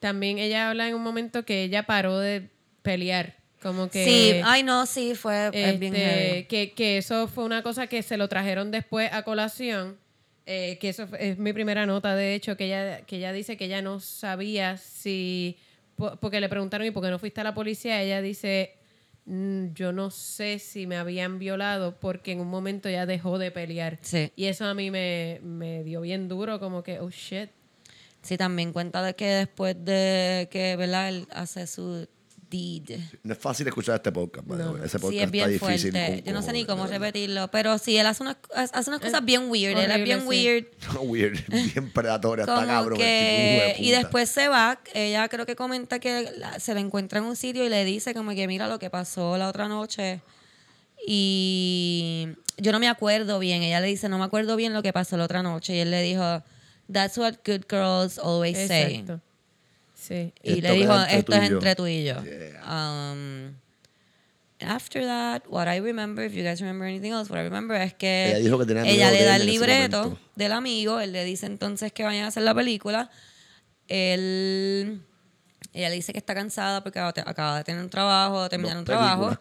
También ella habla en un momento que ella paró de pelear. Como que. sí, ay no, sí, fue bien este, heavy. que, que eso fue una cosa que se lo trajeron después a colación. eh, que eso es mi primera nota, de hecho, que ella, que ella dice que ella no sabía si. po- Porque le preguntaron, ¿y por qué no fuiste a la policía? Ella dice, "Mm, yo no sé si me habían violado porque en un momento ya dejó de pelear. Sí. Y eso a mí me, me dio bien duro, como que, oh shit. Sí, también cuenta de que después de que, ¿verdad? Él hace su deed. No es fácil escuchar este podcast, by the way. Ese podcast Sí, es bien está difícil. fuerte. con Yo no sé ni cómo repetirlo, pero sí, él hace unas, hace unas cosas bien weird. Él es horrible, bien sí. weird. No, weird, bien predatoria, está cabrón. tipo, que, de y después se va, ella creo que comenta que la- se la encuentra en un sitio y le dice como que mira lo que pasó la otra noche. Y yo no me acuerdo bien, ella le dice no me acuerdo bien lo que pasó la otra noche. Y él le dijo, that's what good girls always say. Exacto. Sí. Y Esto le dijo, esto es y yo". entre tú y yo. Yeah. Um, after that, what I remember, if you guys remember anything else, what I remember es que Ella dijo que tenía ella le da el libreto del amigo, él le dice entonces que vayan a hacer la película. Él, ella le dice que está cansada porque acaba de- tener un trabajo, de terminar Dos un trabajo.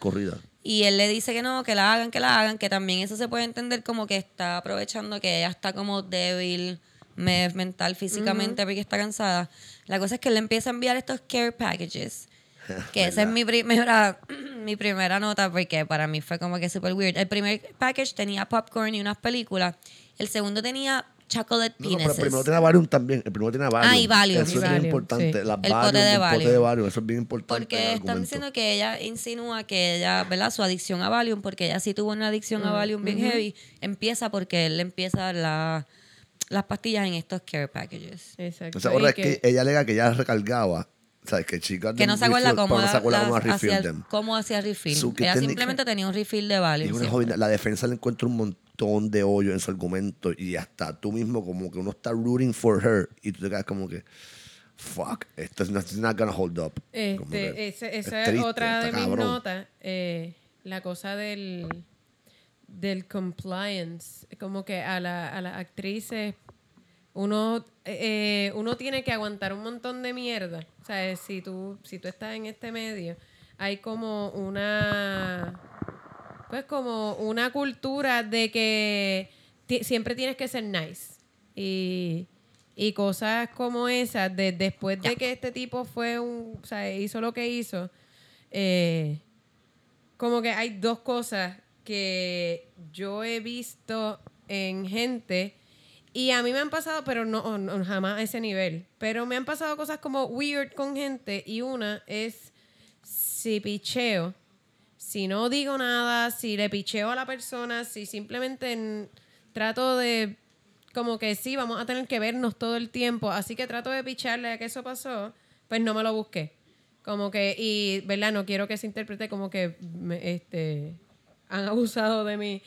Y él le dice que no, que la hagan, que la hagan, que también eso se puede entender como que está aprovechando que ella está como débil me- mental, físicamente, porque está cansada. La cosa es que le empieza a enviar estos care packages. Que esa es mi primera, mi primera nota, porque para mí fue como que super weird. El primer package tenía popcorn y unas películas. El segundo tenía chocolate No, no, pero penises. el primero tenía Valium también. El primero tenía Valium. Ah, y Valium. Eso Y es bien Valium, importante. sí. Las El Valium, pote de el pote Valium. de Valium. Eso es bien importante. Porque están diciendo que ella insinúa que ella, ¿verdad? Su adicción a Valium, porque ella sí tuvo una adicción a Valium bien heavy, empieza porque él empieza la- las pastillas en estos care packages. Exacto. O sea, ahora es que ella alega que ella recargaba. ¿Sabes? Que chicas Que no se acuerda cómo, no se acuerda cómo hacía, refill el- them. cómo hacía refill. So, que ella técnica- simplemente tenía un refill de Y Valium. una jodida- la defensa le encuentra un montón de hoyo en su argumento y hasta tú mismo como que uno está rooting for her y tú te quedas como que fuck, esto es not, gonna hold up. Este, que ese- es esa es triste, otra de mis notas. eh, la cosa del, del compliance. Como que a, la- a las actrices uno, eh, uno tiene que aguantar un montón de mierda. O sea, si tú, si tú estás en este medio, hay como una pues como una cultura de que siempre tienes que ser nice. Y, y cosas como esas, de, después de que este tipo fue un, o sea, hizo lo que hizo, eh, como que hay dos cosas que yo he visto en gente y a mí me han pasado, pero no, no, jamás a ese nivel, pero me han pasado cosas como weird con gente y una es si picheo, si no digo nada, si le picheo a la persona, si simplemente trato de como que sí, vamos a tener que vernos todo el tiempo, así que trato de picharle a que eso pasó, pues no me lo busqué. Como que, y, ¿verdad? No quiero que se interprete como que este, han abusado de mí.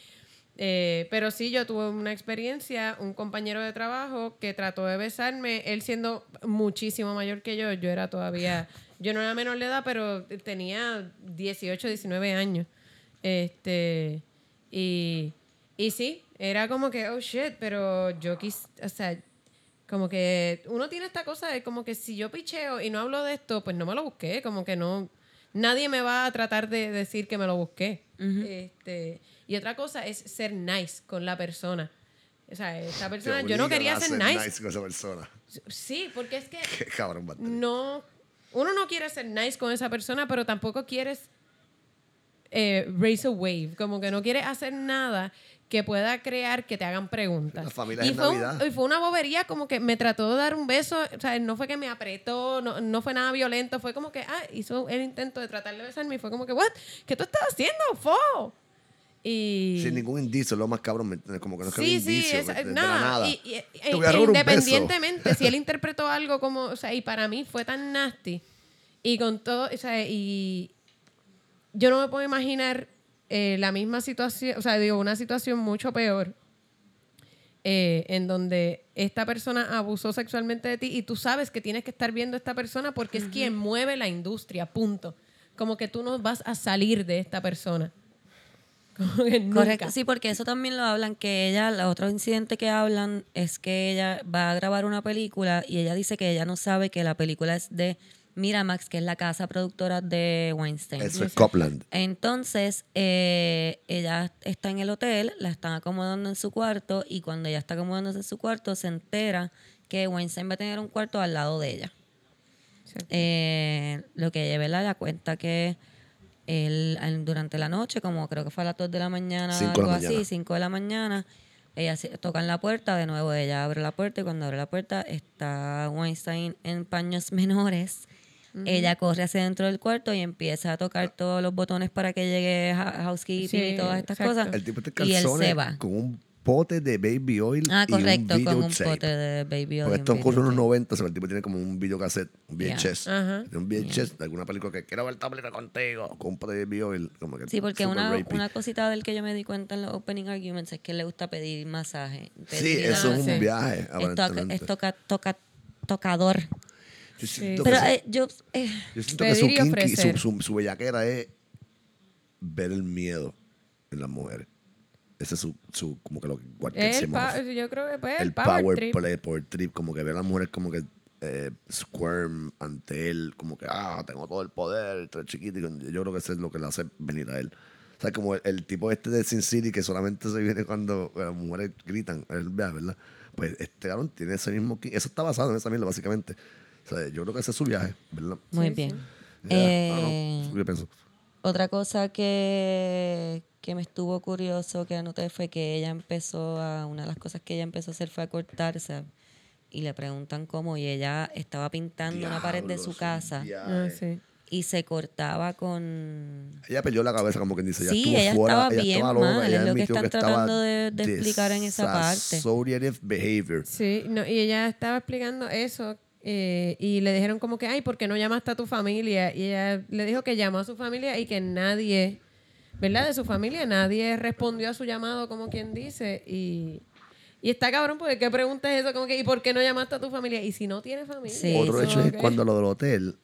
Eh, pero sí, yo tuve una experiencia, un compañero de trabajo que trató de besarme, él siendo muchísimo mayor que yo, yo era todavía, yo no era menor de edad, pero tenía 18, 19 años. Este, y, y sí, era como que, oh shit, pero yo quis, o sea, como que uno tiene esta cosa de como que si yo picheo y no hablo de esto, pues no me lo busqué, como que no, nadie me va a tratar de decir que me lo busqué. este, y otra cosa es ser nice con la persona. O sea, esta persona, yo no quería ser ser nice. con esa persona. Sí, porque es que Qué cabrón, batería. no, uno no quiere ser nice con esa persona, pero tampoco quieres eh, raise a wave, como que no quieres hacer nada que pueda crear que te hagan preguntas. Las familias y, fue un- y fue una bobería, como que me trató de dar un beso, o sea, no fue que me apretó, no, no fue nada violento, fue como que, ah, hizo el intento de tratar de besarme y fue como que, what, ¿qué tú estás haciendo, fo? Y... Sin ningún indicio, lo más cabrón. Como que no es que Sí, había sí, indicio, esa- de, de nada. la nada. Y, y- e- e beso. independientemente, si él interpretó algo como, o sea, y para mí fue tan nasty, y con todo, o sea, y yo no me puedo imaginar eh, la misma situación, o sea, digo, una situación mucho peor, eh, en donde esta persona abusó sexualmente de ti y tú sabes que tienes que estar viendo a esta persona porque es quien mueve la industria, punto. Como que tú no vas a salir de esta persona. Como que nunca. Correcto, sí, porque eso también lo hablan, que ella, el otro incidente que hablan es que ella va a grabar una película y ella dice que ella no sabe que la película es de Miramax, que es la casa productora de Weinstein. Eso es Copland. Entonces, eh, ella está en el hotel, la están acomodando en su cuarto y cuando ella está acomodándose en su cuarto se entera que Weinstein va a tener un cuarto al lado de ella. Eh, lo que ella ¿verdad? la cuenta que él, durante la noche, como creo que fue a las 2 de la mañana, Cinco algo la así, mañana. 5 de la mañana, ella toca en la puerta, de nuevo ella abre la puerta y cuando abre la puerta está Weinstein en paños menores. Ella corre hacia dentro del cuarto y empieza a tocar todos los botones para que llegue housekeeping Sí, y todas estas exacto. cosas. El tipo en y él se calzones va. con un pote de baby oil Ah, y un correcto, con un pote de baby oil Porque un estos cosas unos videotape. 90, o sea, el tipo tiene como un videocassette, un Yeah. VHS. Ajá. De un VHS de alguna película que quiero ver esta película contigo. Con un pote de baby oil. Como que Sí, porque una, una cosita del que yo me di cuenta en los opening arguments es que le gusta pedir masaje. Sí, eso es un viaje, Es, toca- es toca- toca- tocador. Yo siento Pero que, su- eh, yo... eh, yo siento que su, pedir y kinky, ofrecer. su, su, su bellaquera es ver el miedo en las mujeres. Ese es su, su como que lo que cualquier El pa- yo creo que pues, el el power, power, trip. play, power trip, como que ver a las mujeres como que eh, squirm ante él, como que, ah, tengo todo el poder, estoy chiquito. y Yo creo que eso es lo que le hace venir a él. O sea, como el, el tipo este de Sin City que solamente se viene cuando las mujeres gritan, él vea, ¿verdad? Pues este cabrón tiene ese mismo... ki- Eso está basado en esa mierda, básicamente. O sea, yo creo que ese es su viaje, ¿verdad? muy Sí, bien. Eh, ah, no, yo pienso. Otra cosa que, que me estuvo curioso que anoté fue que ella empezó a, una de las cosas que ella empezó a hacer fue a cortarse y le preguntan cómo y ella estaba pintando una pared de su casa. Ah, sí. y se cortaba con... Ella perdió la cabeza, como quien dice. Ella Sí, estuvo ella fuera, estaba ella bien estaba loca, mal, ella es lo que están tratando de- de explicar en esa parte. Behavior. Sí, no, y ella estaba explicando eso eh, y le dijeron como que, ay, ¿por qué no llamaste a tu familia? Y ella le dijo que llamó a su familia y que nadie, ¿verdad? De su familia, nadie respondió a su llamado, como quien dice. Y, y está cabrón, porque ¿qué pregunta es eso? Como que, ¿y por qué no llamaste a tu familia? Y si no tiene familia. Sí, Otro hecho es cuando lo del hotel.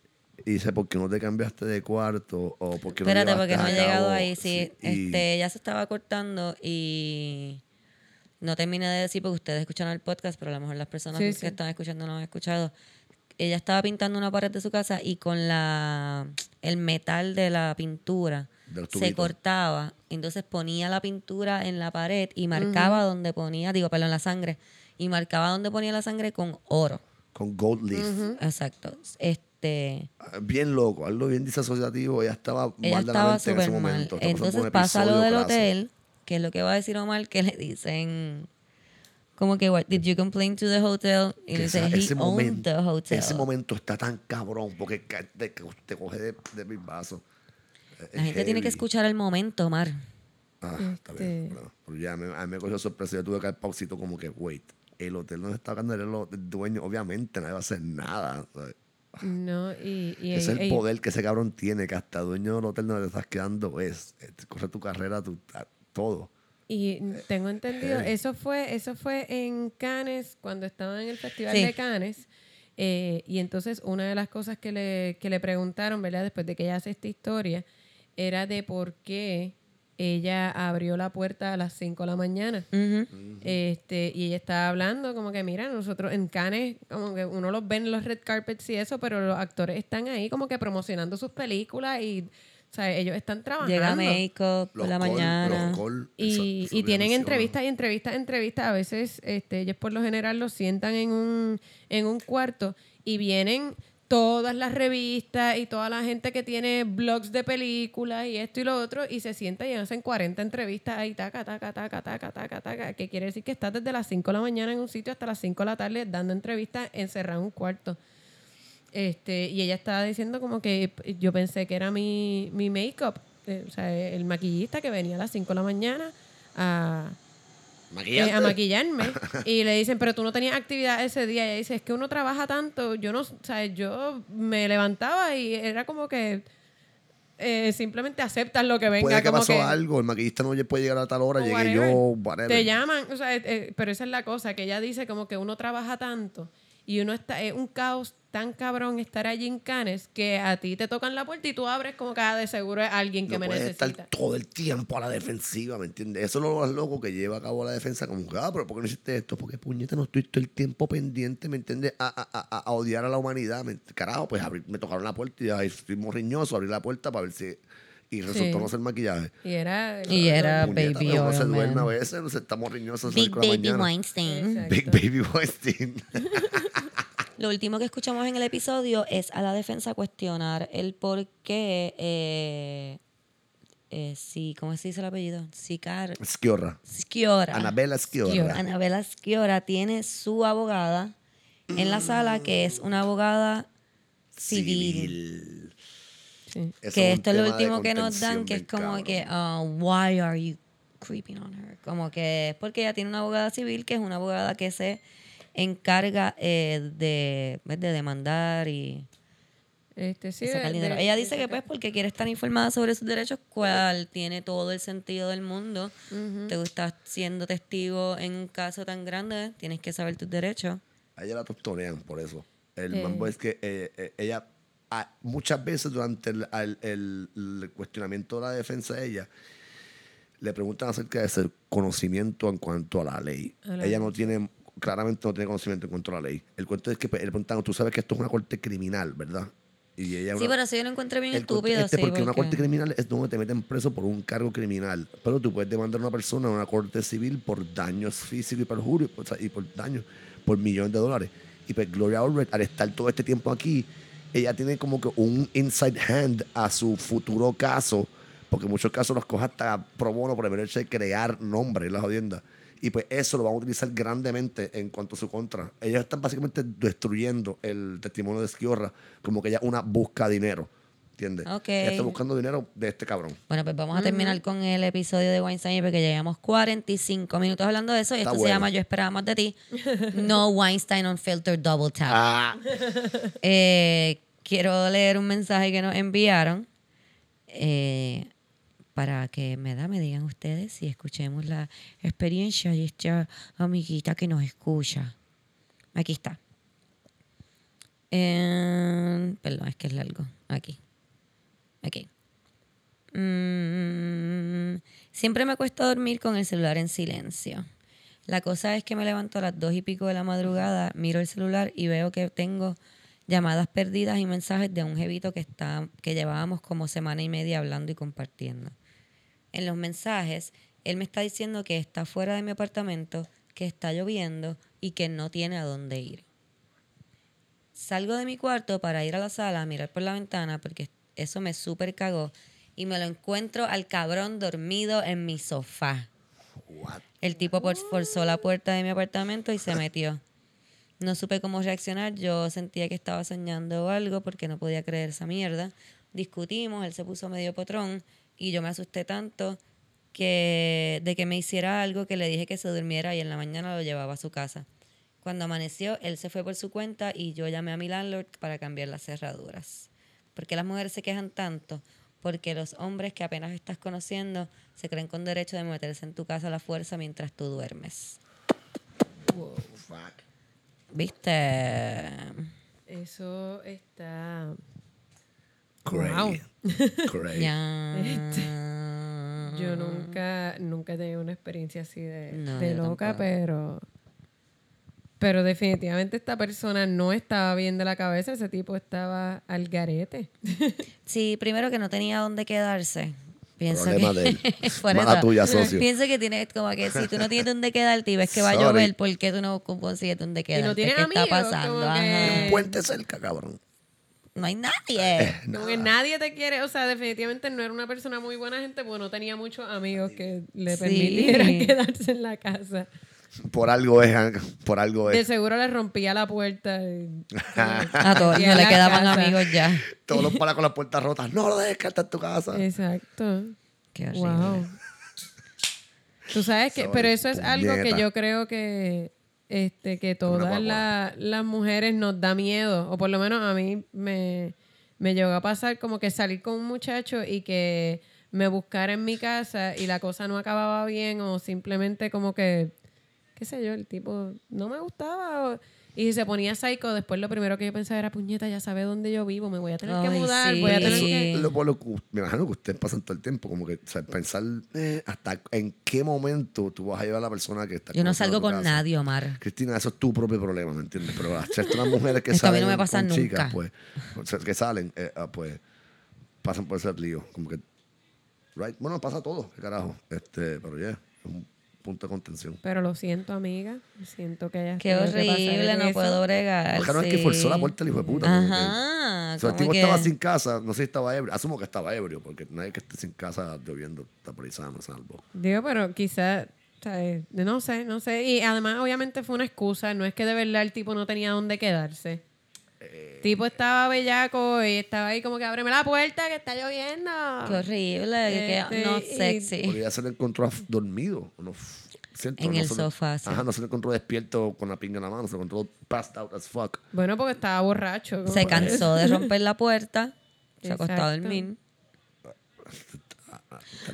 Y dice, ¿por qué no te cambiaste de cuarto? O ¿por qué no Espérate, porque no a he llegado ahí. Sí, Sí, y- este, ella se estaba cortando y no terminé de decir porque ustedes escucharon el podcast, pero a lo mejor las personas Sí, que sí. están escuchando no han escuchado. Ella estaba pintando una pared de su casa y con la el metal de la pintura De se cortaba. Entonces ponía la pintura en la pared y marcaba donde ponía, digo, perdón, la sangre. Y marcaba donde ponía la sangre con oro. Con Gold Leaf. Exacto. Este. Ah, Bien loco, algo bien disasociativo. Ella estaba Ella mal de la estaba mente en ese momento. Entonces pasa lo del hotel, que es lo que va a decir Omar, que le dicen como que, what, did you complain to the hotel? Y Que le dice, he ese, owned momento, the hotel. ese momento está tan cabrón porque te, te coge de, de mis vasos. La gente tiene que escuchar el momento, Omar. Ah, está Este- bien. Bueno, pero ya me, a mí me cogió sorpresa. Yo tuve que dar pausito como que, wait, el hotel donde está hablando era el, dueño. Obviamente nadie va a hacer nada. ¿sabes? No, y, y, es el y- poder que ese cabrón tiene, que hasta dueño del hotel donde te estás quedando es. eh, Corre tu carrera, tu, a- todo. Y tengo entendido, eso fue, eso fue en Cannes, cuando estaba en el Festival Sí. de Cannes. eh, y entonces una de las cosas que le, que le preguntaron, ¿verdad? Después de que ella hace esta historia, era de por qué ella abrió la puerta a las 5 de la mañana. este, y ella estaba hablando como que, mira, nosotros en Cannes, como que uno los ve en los red carpets y eso, pero los actores están ahí como que promocionando sus películas y, o sea, ellos están trabajando. Llega make-up por Los la call, mañana. los call, Y, eso- y eso tienen entrevistas y entrevistas, entrevistas. A veces este, ellos por lo general los sientan en un, en un cuarto y vienen todas las revistas y toda la gente que tiene blogs de películas y esto y lo otro y se sientan y hacen 40 entrevistas ahí, taca, taca, taca, taca, taca, taca, que quiere decir que estás desde las 5 de la mañana en un sitio hasta las 5 de la tarde dando entrevistas encerrado en un cuarto. Este, y ella estaba diciendo como que yo pensé que era mi, mi make-up, eh, o sea, el maquillista que venía a las 5 de la mañana a, eh, a maquillarme. y le dicen, pero tú no tenías actividad ese día. Y ella dice, es que uno trabaja tanto. Yo no, o sea, yo me levantaba y era como que eh, simplemente aceptas lo que venga. Puede que como pasó que, algo, el maquillista no puede llegar a tal hora, llegué whatever. yo, whatever. Te llaman, o sea, eh, pero esa es la cosa, que ella dice como que uno trabaja tanto y uno está, es un caos tan cabrón estar allí en Canes que a ti te tocan la puerta y tú abres como que ah, de seguro es alguien que no me necesita. estar todo el tiempo a la defensiva, ¿me entiendes? Eso es lo más loco que lleva a cabo la defensa, como ah, pero ¿por qué no hiciste esto? Porque puñeta, no estoy todo el tiempo pendiente, ¿me entiendes? A, a- a- a odiar a la humanidad. ¿me- Carajo, pues me tocaron la puerta y ay, estoy morriñoso, abrí la puerta para ver si... Y resultó Sí. no ser maquillaje. Y era... Y era Puñeta, Baby uno se Oil duerme a Man. veces, a las Big cinco de la Baby mañana. Weinstein. Big Baby Weinstein. Lo último que escuchamos en el episodio es a la defensa cuestionar el por qué, eh, eh, sí, ¿cómo se dice el apellido? Sicar, Sciorra. Sciorra. Anabela. Sciorra. Anabela Sciorra tiene su abogada en la sala, que es una abogada civil. Sí. Que esto es lo último que nos dan, que es como cabrón. que, uh, why are you creeping on her? Como que es porque ella tiene una abogada civil, que es una abogada que se encarga eh, de, ¿ves? de demandar y Este, sí, sacar de- dinero. de- Ella dice que pues porque quiere estar informada sobre sus derechos, cual tiene todo el sentido del mundo. Te estás siendo testigo en un caso tan grande, tienes que saber tus derechos. A ella la tostonean por eso. El Eh. mambo es que eh, eh, ella, ah, muchas veces durante el, al- el- el cuestionamiento de la defensa de ella, le preguntan acerca de ese conocimiento en cuanto a la ley. A la ella ley. no tiene, claramente no tiene conocimiento en cuanto a la ley. El cuento es que pues, le preguntan, tú sabes que esto es una corte criminal, ¿verdad? Y ella Sí, una- pero eso yo lo encontré bien estúpido. este, sí, porque una porque- corte criminal es donde te meten preso por un cargo criminal. Pero tú puedes demandar a una persona en una corte civil por daños físicos y perjurio, y por daños, por millones de dólares. Y pues Gloria Allred, al estar todo este tiempo aquí, ella tiene como que un inside hand a su futuro caso, porque en muchos casos los coja hasta pro bono por el hecho de crear nombres en la jodienda. Y pues eso lo van a utilizar grandemente en cuanto a su contra. Ellos están básicamente destruyendo el testimonio de Esquiorra, como que ella una busca dinero. ¿Entiendes? Ok. Ella está buscando dinero de este cabrón. Bueno, pues vamos a terminar con el episodio de Weinstein porque ya llevamos 45 minutos hablando de eso y Está esto se llama Yo esperaba más de ti. No Weinstein on Filter Double Tap. Ah, Eh, quiero leer un mensaje que nos enviaron eh, para que me da, me digan ustedes y escuchemos la experiencia de esta amiguita que nos escucha. Aquí está. Eh, perdón, es que es largo. Aquí. Mm, siempre me cuesta dormir con el celular en silencio. La cosa es que me levanto a las dos y pico de la madrugada, miro el celular y veo que tengo llamadas perdidas y mensajes de un jevito que, está, que llevábamos como semana y media hablando y compartiendo. En los mensajes, él me está diciendo que está fuera de mi apartamento, que está lloviendo y que no tiene a dónde ir. Salgo de mi cuarto para ir a la sala a mirar por la ventana porque eso me súper cagó y me lo encuentro al cabrón dormido en mi sofá. what? El tipo por- forzó la puerta de mi apartamento y se metió. No supe cómo reaccionar. Yo sentía que estaba soñando o algo porque no podía creer esa mierda. Discutimos, él se puso medio potrón y yo me asusté tanto que de que me hiciera algo que le dije que se durmiera y en la mañana lo llevaba a su casa. Cuando amaneció, él se fue por su cuenta y yo llamé a mi landlord para cambiar las cerraduras. ¿Por qué las mujeres se quejan tanto? Porque los hombres que apenas estás conociendo se creen con derecho de meterse en tu casa a la fuerza mientras tú duermes. Fuck. ¿Viste? Eso está... Cray. Wow. Cray. Ya. Yo nunca, nunca he tenido una experiencia así de, No, de yo loca, tampoco. pero. Pero definitivamente esta persona no estaba bien de la cabeza, ese tipo estaba al garete. Sí, primero que no tenía dónde quedarse. Pienso Problema que, de él. Por eso, tuya, socio. Pienso que tienes como que si tú no tienes dónde quedarte y ves que va a llover, ¿por qué tú no consigues dónde quedarte? tienes ¿Qué está amigos, pasando? como Ajá. que- Un puente cerca, cabrón. No hay nadie. Como que nadie te quiere, o sea, definitivamente no era una persona muy buena gente porque no tenía muchos amigos que le Sí. permitieran quedarse en la casa. Por algo es, ah, por algo De es. seguro le rompía la puerta. y- A todos y no le quedaban casa. amigos ya. Todos los palas con las puertas rotas. No lo dejes está en tu casa. Exacto. Qué horrible. Wow. Tú sabes que, pero eso es algo que yo creo que este que todas la- las mujeres nos da miedo, o por lo menos a mí me, me llegó a pasar como que salir con un muchacho y que me buscara en mi casa y la cosa no acababa bien o simplemente como que, qué sé yo, el tipo no me gustaba o- y se ponía psycho, después lo primero que yo pensaba era, puñeta, ya sabe dónde yo vivo, me voy a tener que mudar, sí. voy a tener Eso que... lo, lo me imagino que ustedes pasan todo el tiempo, como que o sea, pensar eh, hasta en qué momento tú vas a llevar a la persona que está Yo no salgo con casa. nadie, Omar. Cristina, eso es tu propio problema, ¿me entiendes? Pero a ciertas mujeres que Esto a mí salen no me pasa con nunca. chicas, pues, o sea, que salen, eh, ah, pues, pasan por ese lío. Como que, right? Bueno, pasa todo, qué carajo. Este, pero ya, es un punto de contención. Pero lo siento, amiga. Siento que haya Qué horrible, no puedo bregar. Porque no es que sí. forzó la puerta el hijo de puta. como que- Ajá. O sea, el tipo que- estaba sin casa, no sé si estaba ebrio. Asumo que estaba ebrio, porque nadie que esté sin casa lloviendo está sano, salvo. Digo, pero quizás, no sé, no sé. Y además, obviamente, fue una excusa. No es que de verdad el tipo no tenía dónde quedarse. Eh, El tipo estaba bellaco y estaba ahí como que ábreme la puerta que está lloviendo. Qué horrible, que Este, no y- sexy. Podría se le encontró dormido. No, siento, En no el le- sofá, sí. Ajá, no se le encontró despierto con la pinga en la mano, se le encontró passed out as fuck. Bueno, porque estaba borracho. Se cansó de romper la puerta, se acostó a dormir.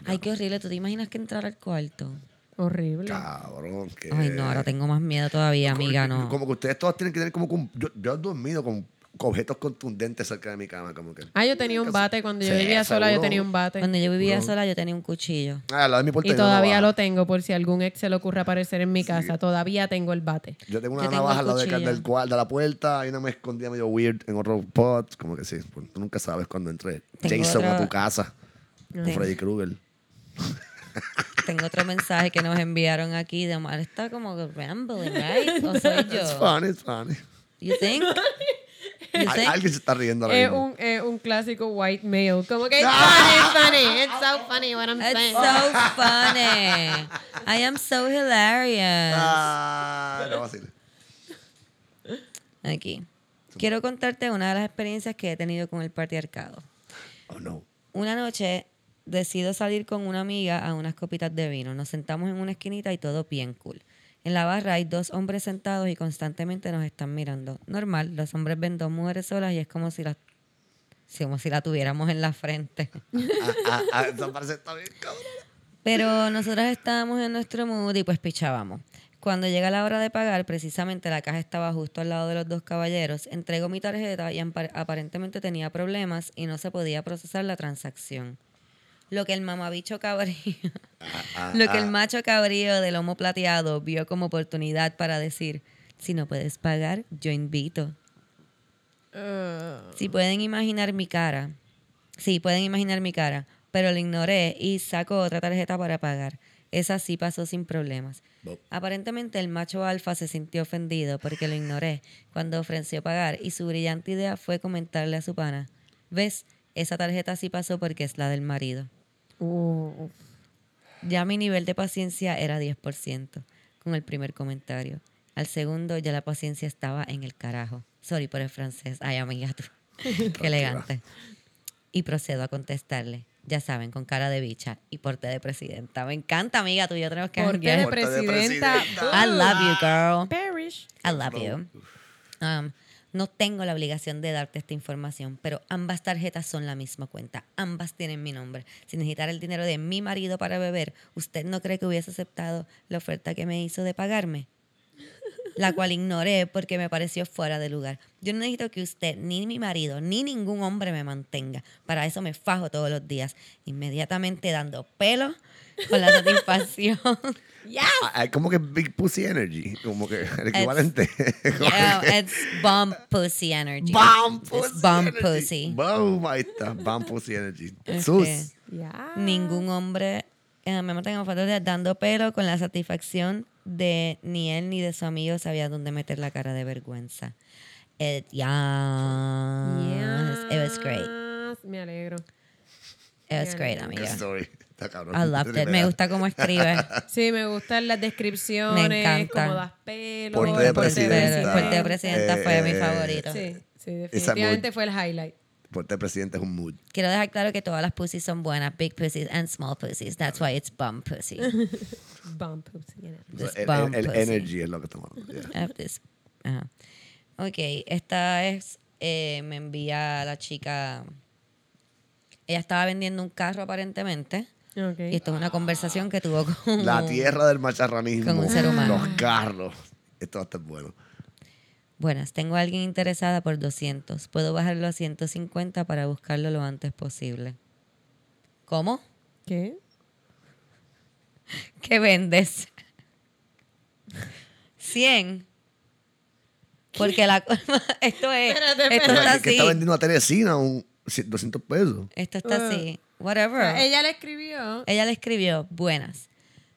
Ay, qué horrible. ¿Tú te imaginas que entrar al cuarto? Horrible. Cabrón, que. Ay, no, ahora tengo más miedo todavía, amiga, no. Como que ustedes todos tienen que tener como. con- yo, yo he dormido con, con objetos contundentes cerca de mi cama, como que. Ah, yo tenía un bate. Cuando yo Sí, vivía sola, yo tenía un bate. Cuando yo vivía Bro. sola, yo tenía un cuchillo. Ah, al lado de mi puerta Y todavía lo tengo por si algún ex se le ocurre aparecer en mi casa. Todavía tengo el bate. Yo tengo una Yo navaja al lado de, del cual, de la puerta, hay una me escondía medio weird en otro pot, como que sí, pues, tú nunca sabes cuando entre Tengo Jason a tu casa, Tengo- Freddy Krueger. Tengo otro mensaje que nos enviaron aquí de Omar. Está como rambling, right? ¿O soy It's yo? funny, it's funny. You think? You think? alguien se está riendo ahora Es mismo. un, es un clásico white male. Como que it's funny, it's funny. It's so funny what I'm It's saying. so funny. I am so hilarious. Ah, no vacile. Aquí. Quiero contarte una de las experiencias que he tenido con el patriarcado. Oh, no. Una noche decido salir con una amiga a unas copitas de vino. Nos sentamos en una esquinita y todo bien cool. En la barra hay dos hombres sentados y constantemente nos están mirando. Normal, los hombres ven dos mujeres solas y es como si las como si la tuviéramos en la frente. Ah, ah, ah, eso parece está bien, cabrón. Pero nosotras estábamos en nuestro mood y pues pichábamos. Cuando llega la hora de pagar, precisamente la caja estaba justo al lado de los dos caballeros. Entrego mi tarjeta y apar- aparentemente tenía problemas y no se podía procesar la transacción. Lo que el mamabicho cabrío, lo que el macho cabrío de lomo plateado vio como oportunidad para decir, si no puedes pagar, yo invito. Si pueden imaginar mi cara. Sí, pueden imaginar mi cara. Pero lo ignoré y saco otra tarjeta para pagar. Esa sí pasó sin problemas. Bob. Aparentemente el macho alfa se sintió ofendido porque lo ignoré cuando ofreció pagar y su brillante idea fue comentarle a su pana, ves, esa tarjeta sí pasó porque es la del marido. Uh, Ya mi nivel de paciencia era 10% con el primer comentario. Al segundo ya la paciencia estaba en el carajo. Sorry por el francés. Ay, amiga, tú. Qué elegante. Y procedo a contestarle. Ya saben, con cara de bicha y porte de presidenta. Me encanta, amiga, tú y yo tenemos que Porte de janguear. Porte de presidenta. presidenta. I love you, girl. Perish. I love you. Um, no tengo la obligación de darte esta información, pero ambas tarjetas son la misma cuenta. Ambas tienen mi nombre. Si necesitara el dinero de mi marido para beber, ¿usted no cree que hubiese aceptado la oferta que me hizo de pagarme? la cual ignoré porque me pareció fuera de lugar. Yo no necesito que usted, ni mi marido, ni ningún hombre me mantenga. Para eso me fajo todos los días, inmediatamente dando pelo con la satisfacción. ¡Ya! Ah, como que Big Pussy Energy, como que el equivalente. Yeah, it's bum pussy energy. It's Pussy bum Energy. pussy. Boom, ahí está. Bam Pussy Energy. Sus. ¡Ya! Ningún hombre eh, me mantengo fotos de dando pelo con la satisfacción de ni él ni de su amigo sabía dónde meter la cara de vergüenza. It, yes, it was great. Yes, Me alegro. It was Yeah. great, amiga. story. Está cabrón. I loved it. Me gusta cómo escribe. Sí, me gustan las descripciones, Me encanta. cómo das pelo. Porte el de porte presidenta. Porte de presidenta fue mi Eh, favorito. Sí, sí, definitivamente fue el highlight. Porque el presidente es un mood. Quiero dejar claro que todas las pussies son buenas, big pussies and small pussies. That's why it's bum pussy. Yeah. This el, bum el- el pussy. energy es lo que estamos hablando. Ok, esta es, eh, me envía la chica, ella estaba vendiendo un carro aparentemente, Ok. y esto es una conversación que tuvo con... La tierra del macharranismo. Con un ser humano. Los carros. Esto va a estar bueno. Buenas, tengo a alguien interesada por 200. Puedo bajarlo a 150 para buscarlo lo antes posible. ¿Cómo? ¿Qué? ¿Qué vendes? 100. Porque la... esto es... Espérate, esto espérate. está que está así. vendiendo a Teresina un 200 pesos. Esto está así. Whatever. Ella le escribió. Ella le escribió buenas.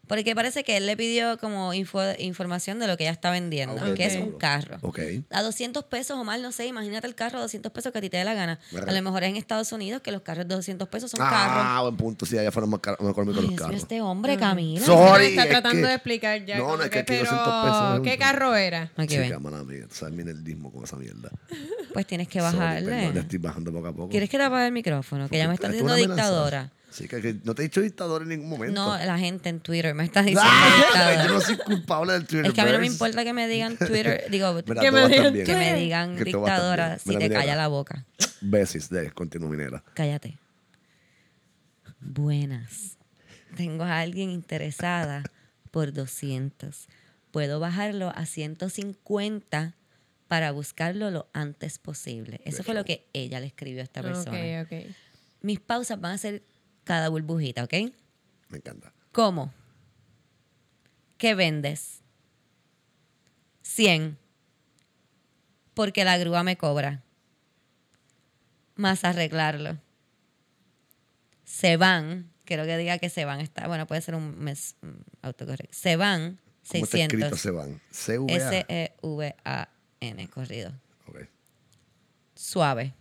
Porque parece que él le pidió como info- información de lo que ella está vendiendo, Ok. que es un carro. Ok. A 200 pesos o más, no sé, imagínate el carro a 200 pesos que a ti te dé la gana. Verdad. A lo mejor es en Estados Unidos que los carros de 200 pesos son Ah, carros. buen punto. Sí, allá fueron más, caros, económicos Ay, los carros. este hombre, Camila. Sorry. Me está es tratando que- de explicar ya. No, no, es que aquí pero, 200 pesos es un- ¿Qué carro era? Aquí Sí, ven. cámara mía. Tú sabes mi nerdismo con esa mierda. Pues tienes que Sorry, bajarle. perdón, le estoy bajando poco a poco. ¿Quieres que te apague el micrófono? Que ya me están Esto es diciendo dictadora. Sí, que, que no te he dicho dictador en ningún momento. No, la gente en Twitter me está diciendo ¡Ah! Yo no soy culpable del Twitter. Es que a mí no me importa que me digan Twitter, digo, Mira, Que me digan que me digan Que dictadora si Mira, te mira. calla la boca. Besis de continúa minera. Cállate. Buenas. Tengo a alguien interesada por 200. Puedo bajarlo a 150 para buscarlo lo antes posible. Eso fue lo que ella le escribió a esta persona. Ok, ok. Mis pausas van a ser cada burbujita, ¿ok? Me encanta. ¿Cómo? ¿Qué vendes? 100. Porque la grúa me cobra. Más arreglarlo. Se van. Quiero que diga que se van. Está, bueno, puede ser un mes mm, autocorrecto. Se van ¿Cómo está escrito 600. se van? CVA. S-E-V-A-N, corrido. Ok. Suave.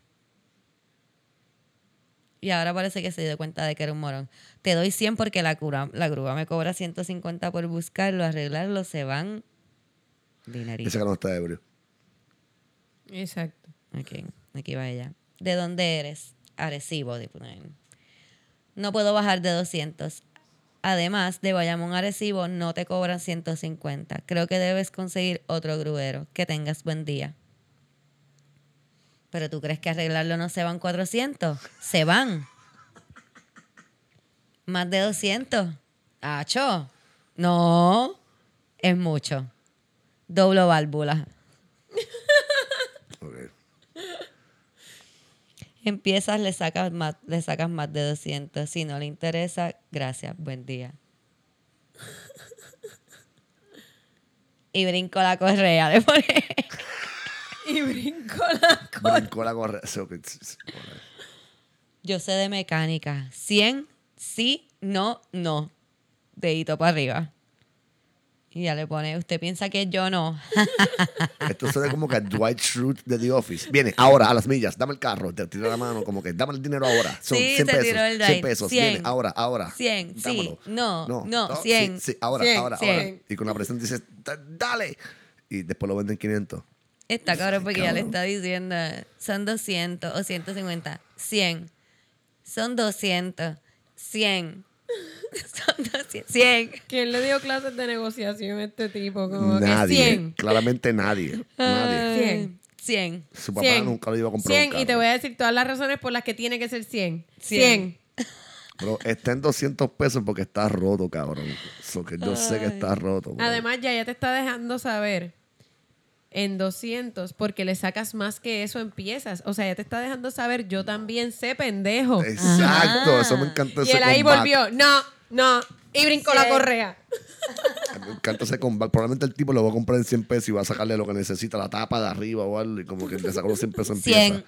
Y ahora parece que se dio cuenta de que era un morón. Te doy 100 porque la, cura, la grúa me cobra 150 por buscarlo, arreglarlo, se van. Dinerito. Ese que no está ebrio. Exacto. Ok, aquí va ella. ¿De dónde eres? Arecibo, de poner. No puedo bajar de 200. Además, de Bayamón Arecibo no te cobran 150. Creo que debes conseguir otro gruero. Que tengas buen día. Pero tú crees que arreglarlo no se van 400? Se van. Más de 200. Acho. No. Es mucho. Doblo válvula. Empiezas, le sacas más, le sacas más de 200. Si no le interesa, gracias, buen día. Y brinco la correa, le pone. Y brincó la Brincó la correa. Yo sé de mecánica. 100, sí, no, no. Dedito para arriba. Y ya le pone, usted piensa que yo no. Esto suena como que a Dwight Schrute de The Office. Viene, ahora, a las millas, dame el carro, te tira la mano, como que dame el dinero ahora. Son Sí, 100 se pesos. tiró el 100 Dwight. pesos. 100. Viene, ahora, ahora. 100, sí. Dámelo. No, no, 100. Sí, sí, ahora, 100, ahora, 100. ahora. Y con la presión dices, "Da- dale. Y después lo venden 500. Está cabrón porque ya le cabrón. está diciendo, son 200 o 150, 100. Son 200, 100. Son 200, 100. ¿Quién le dio clases de negociación a este tipo? Como Nadie. que 100. Claramente nadie. Nadie. 100. 100. Su papá 100. nunca lo iba a comprar. 100 un y te carro. voy a decir todas las razones por las que tiene que ser 100. 100. 100. Bro, está en 200 pesos porque está roto, cabrón. So que yo sé que está roto. bro. Además, ya ya te está dejando saber en 200 porque le sacas más que eso en piezas. O sea, ya te está dejando saber, yo también sé pendejo. Exacto, eso me encanta Y él ahí volvió, no, no, y brincó la correa. Me encanta ese comeback. Probablemente el tipo lo va a comprar en 100 pesos y va a sacarle lo que necesita, la tapa de arriba o algo, y como que le sacó los 100 pesos en 100. pieza.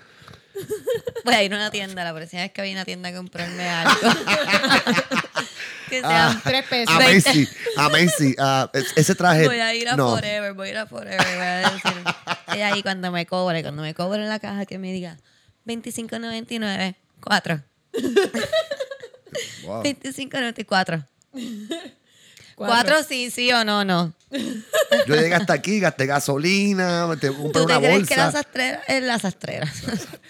Voy a ir a una tienda, la próxima vez que voy a una tienda a comprarme algo. que sea Ah, Tres pesos. A Macy, a Macy, ah, es- ese traje. Voy a ir a no. Forever, voy a ir a Forever. Voy a decir. Y ahí cuando me cobre, cuando me cobre en la caja, que me diga 25.99, 4. Wow. 25.94. Cuatro. 4 sí, sí o no, no. Yo llegué hasta aquí, gasté gasolina, que comprar ¿Tú te una crees que la bolsa. sastrera es la sastrera?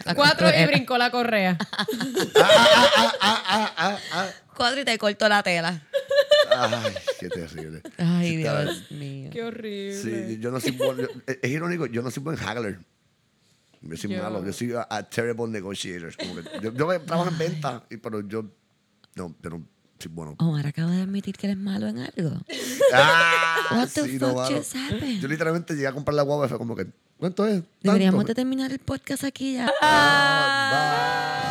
La Cuatro y brincó la correa. Ah, ah, ah, ah. Cuatro y te corto la tela. Ay, qué terrible. Ay, Dios mío. Qué horrible. Sí, yo no soy bueno. yo- es irónico, yo no soy buen haggler. Yo soy Yo- malo, yo soy a, a terrible negotiator. Como que yo, yo trabajo en venta, y- pero yo no, yo soy bueno. Omar acaba de admitir que eres malo en algo. Ah, What the sí, fuck just happened? Yo literalmente llegué a comprar la guagua y fue como que, ¿cuánto es? Tanto. Deberíamos de terminar el podcast aquí ya. Ah, bye.